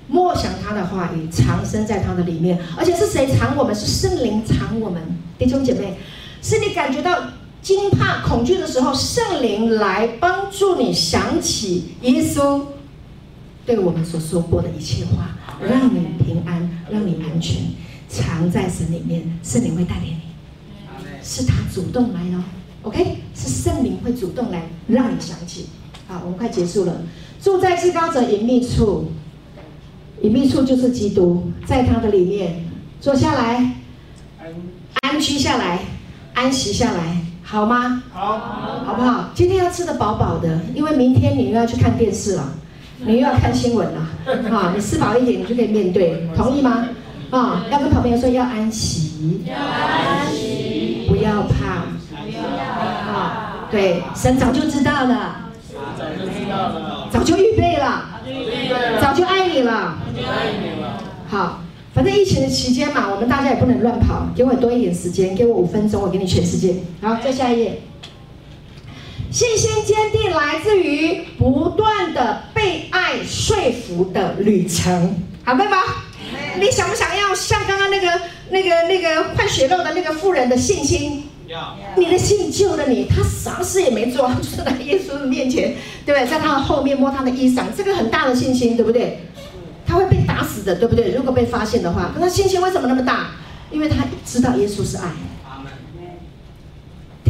默想他的话语，藏身在他的里面。而且是谁藏我们？是圣灵藏我们。弟兄姐妹，是你感觉到惊怕、恐惧的时候，圣灵来帮助你想起耶稣。对我们所说过的一切话，让你平安，让你安全，藏在神里面，圣灵会带领你，是他主动来哦，OK，是圣灵会主动来让你想起。好，我们快结束了。住在至高者隐秘处，隐秘处就是基督，在他的里面坐下来，安居下来，安息下来，好吗？好，好不好？今天要吃的饱饱的，因为明天你又要去看电视了。你又要看新闻了，(laughs) 啊！你吃饱一点，你就可以面对，(laughs) 同意吗？啊！要跟旁边说要安息，要安息，不要怕，不要怕，啊！对，神早就知道了，早就知道了，早就预备了，早就爱你了，早就爱你了。好，反正疫情的期间嘛，我们大家也不能乱跑，给我多一点时间，给我五分钟，我给你全世界。好，再下一页。信心坚定来自于不断的被爱说服的旅程，好，对吗？你想不想要像刚刚那个那个那个换血肉的那个妇人的信心？要。你的信救了你，他啥事也没做，就在耶稣的面前，对不对？在他的后面摸他的衣裳，这个很大的信心，对不对？他会被打死的，对不对？如果被发现的话，可他信心为什么那么大？因为他知道耶稣是爱。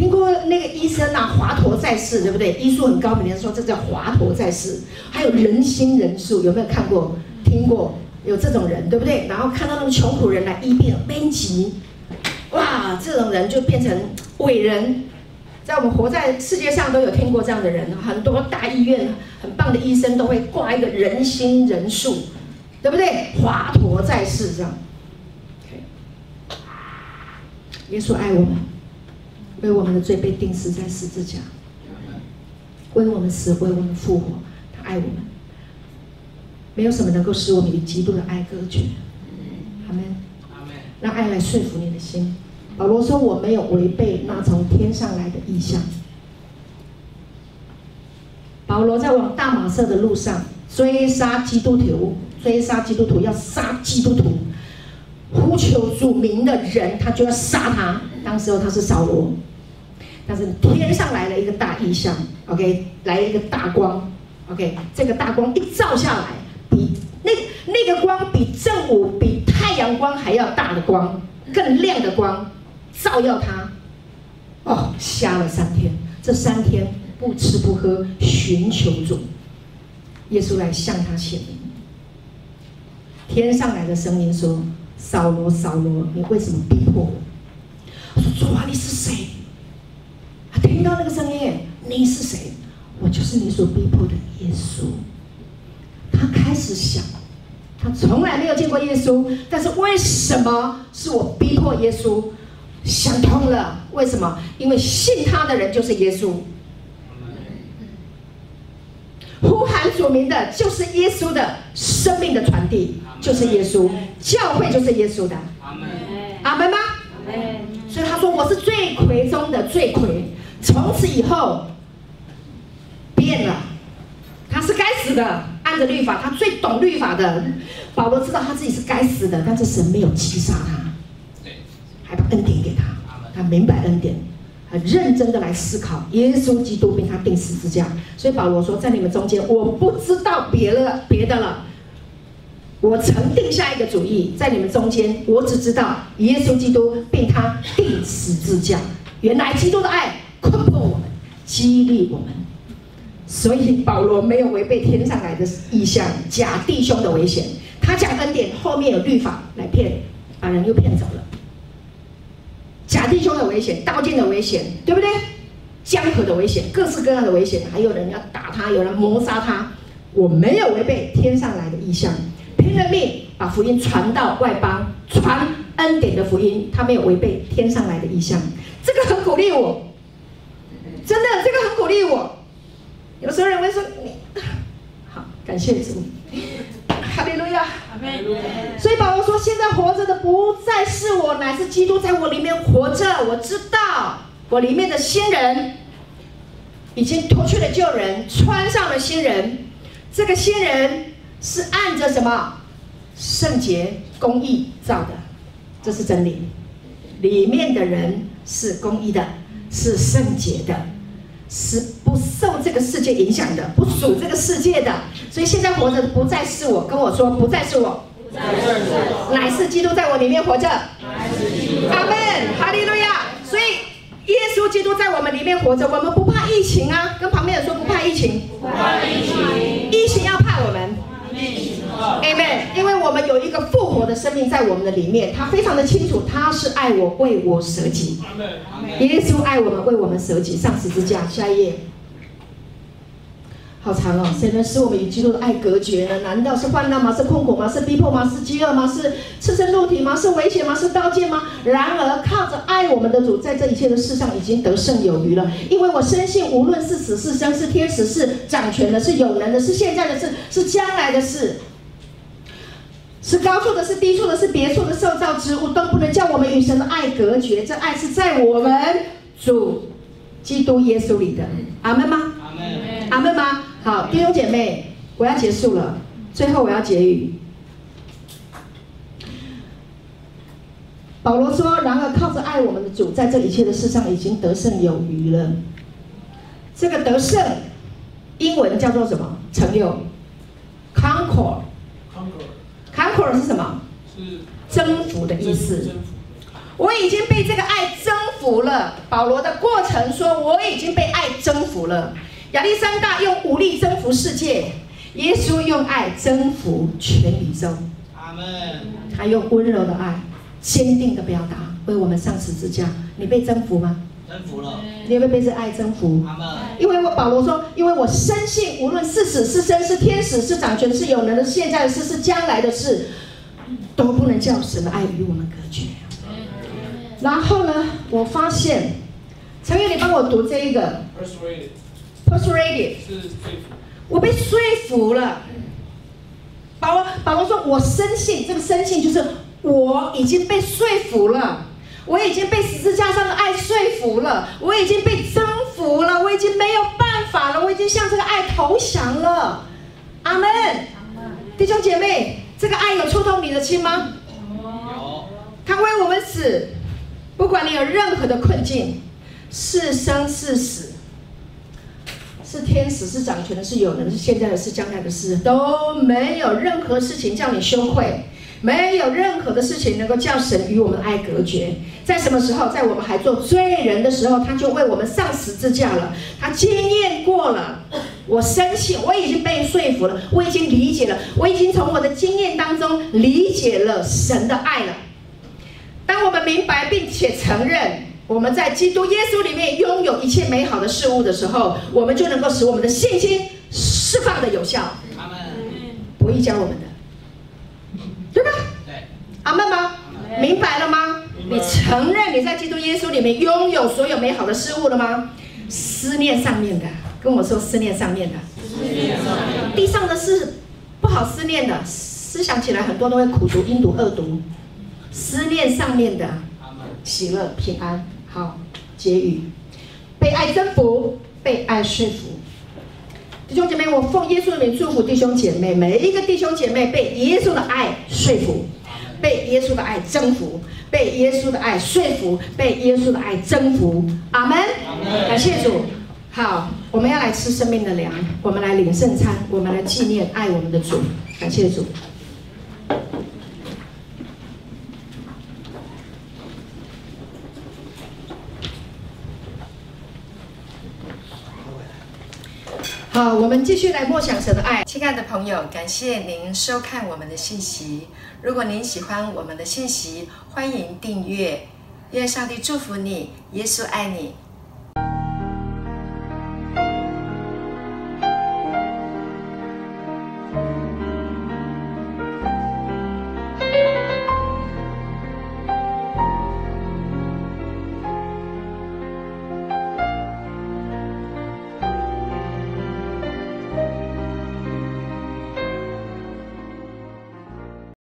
听过那个医生啊，华佗在世，对不对？医术很高明的人说，这叫华佗在世。还有仁心仁术，有没有看过？听过？有这种人，对不对？然后看到那个穷苦人来医病，悲疾，哇，这种人就变成伟人。在我们活在世界上，都有听过这样的人，很多大医院很棒的医生都会挂一个仁心仁术，对不对？华佗在世这样。耶稣爱我们。为我们的罪被钉死在十字架，为我们死，为我们复活，他爱我们，没有什么能够使我们与基督的爱隔绝。阿门。阿让爱来说服你的心。保罗说：“我没有违背那从天上来的意象。”保罗在往大马色的路上追杀基督徒，追杀基督徒，要杀基督徒，呼求主名的人，他就要杀他。当时候他是扫罗。但是天上来了一个大异象，OK，来一个大光，OK，这个大光一照下来，比那那个光比正午、比太阳光还要大的光，更亮的光，照耀他，哦，瞎了三天，这三天不吃不喝，寻求主，耶稣来向他显明，天上来的声音说：“扫罗，扫罗，你为什么逼迫我？”我说：“主啊，你是谁？”听到那个声音，你是谁？我就是你所逼迫的耶稣。他开始想，他从来没有见过耶稣，但是为什么是我逼迫耶稣？想通了，为什么？因为信他的人就是耶稣，呼喊主名的就是耶稣的生命的传递，就是耶稣，教会就是耶稣的。阿门，阿门吗？所以他说：“我是罪魁中的罪魁。”从此以后变了，他是该死的。按着律法，他最懂律法的保罗知道他自己是该死的，但是神没有击杀他，还把恩典给他。他明白恩典，很认真的来思考耶稣基督被他钉十字架。所以保罗说，在你们中间，我不知道别的别的了。我曾定下一个主意，在你们中间，我只知道耶稣基督被他钉十字架。原来基督的爱。困迫我们，激励我们，所以保罗没有违背天上来的意向，假弟兄的危险。他讲恩典，后面有律法来骗，把人又骗走了。假弟兄的危险，刀剑的危险，对不对？江河的危险，各式各样的危险，还有人要打他，有人谋杀他。我没有违背天上来的意向，拼了命把福音传到外邦，传恩典的福音。他没有违背天上来的意向，这个很鼓励我。真的，这个很鼓励我。有时候人会说你 (sighs) 好，感谢主，(laughs) 哈利路亚，所以保罗说：“现在活着的不再是我，乃是基督在我里面活着。我知道我里面的新人已经脱去了旧人，穿上了新人。这个新人是按着什么圣洁、公义造的？这是真理。里面的人是公义的，是圣洁的。”是不受这个世界影响的，不属这个世界的，所以现在活着的不再是我，跟我说不再是我，乃是基督在我里面活着。阿门，哈利路亚。所以耶稣基督在我们里面活着，我们不怕疫情啊，跟旁边人说不怕疫情，不怕疫情，疫情要怕我们。Amen，因为我们有一个复活的生命在我们的里面，他非常的清楚，他是爱我，为我舍己。耶稣爱我们，为我们舍己，上十字架。下一页，好长哦。谁能使我们与基督的爱隔绝呢？难道是患难吗？是困苦吗？是逼迫吗？是饥饿吗？是赤身露体吗？是危险吗？是刀剑吗？然而靠着爱我们的主，在这一切的事上已经得胜有余了。因为我深信，无论是死是生，是天使，是掌权的，是有能的，是现在的事，是将来的事。是高处的，是低处的，是别处的受造之物，都不能叫我们与神的爱隔绝。这爱是在我们主基督耶稣里的。阿门吗？阿门。阿门吗？好，弟兄姐妹，我要结束了。最后我要结语。保罗说：“然而靠着爱我们的主，在这一切的事上已经得胜有余了。”这个得胜，英文叫做什么？成就，conquer。Conquer 是什么？是征服的意思。我已经被这个爱征服了。保罗的过程说：“我已经被爱征服了。”亚历山大用武力征服世界，耶稣用爱征服全宇宙。阿门。他用温柔的爱。坚定的表达，为我们上十字架。你被征服吗？征服了。你有没有被这爱征服？因为我保罗说，因为我深信，无论是死是生，是天使是掌权是有能的，现在的事是将来的事，都不能叫神的爱与我们隔绝。然后呢，我发现，陈宇，你帮我读这一个。persuaded，persuaded，。我被说服了。保罗，保罗说，我深信，这个深信就是。我已经被说服了，我已经被十字架上的爱说服了，我已经被征服了，我已经没有办法了，我已经向这个爱投降了。阿门。弟兄姐妹，这个爱有触动你的心吗？有。他为我们死，不管你有任何的困境，是生是死，是天使是掌权的，是有人的，是现在的，是将来的事，都没有任何事情叫你羞愧。没有任何的事情能够叫神与我们的爱隔绝。在什么时候？在我们还做罪人的时候，他就为我们上十字架了。他经验过了，我深信，我已经被说服了，我已经理解了，我已经从我的经验当中理解了神的爱了。当我们明白并且承认我们在基督耶稣里面拥有一切美好的事物的时候，我们就能够使我们的信心释放的有效。他们。不易教我们的。对吧？对，阿门吗？明白了吗？你承认你在基督耶稣里面拥有所有美好的事物了吗？思念上面的，跟我说思念上面的。思念上面。地上的事不好思念的，思想起来很多都会苦读、阴读、恶读。思念上面的，喜乐、平安。好，结语。被爱征服，被爱驯服。弟兄姐妹，我奉耶稣的名祝福弟兄姐妹，每一个弟兄姐妹被耶稣的爱说服，被耶稣的爱征服，被耶稣的爱说服，被耶稣的爱征服。阿门。感谢主。好，我们要来吃生命的粮，我们来领圣餐，我们来纪念爱我们的主。感谢主。好，我们继续来默想神的爱。亲爱的朋友，感谢您收看我们的信息。如果您喜欢我们的信息，欢迎订阅。愿上帝祝福你，耶稣爱你。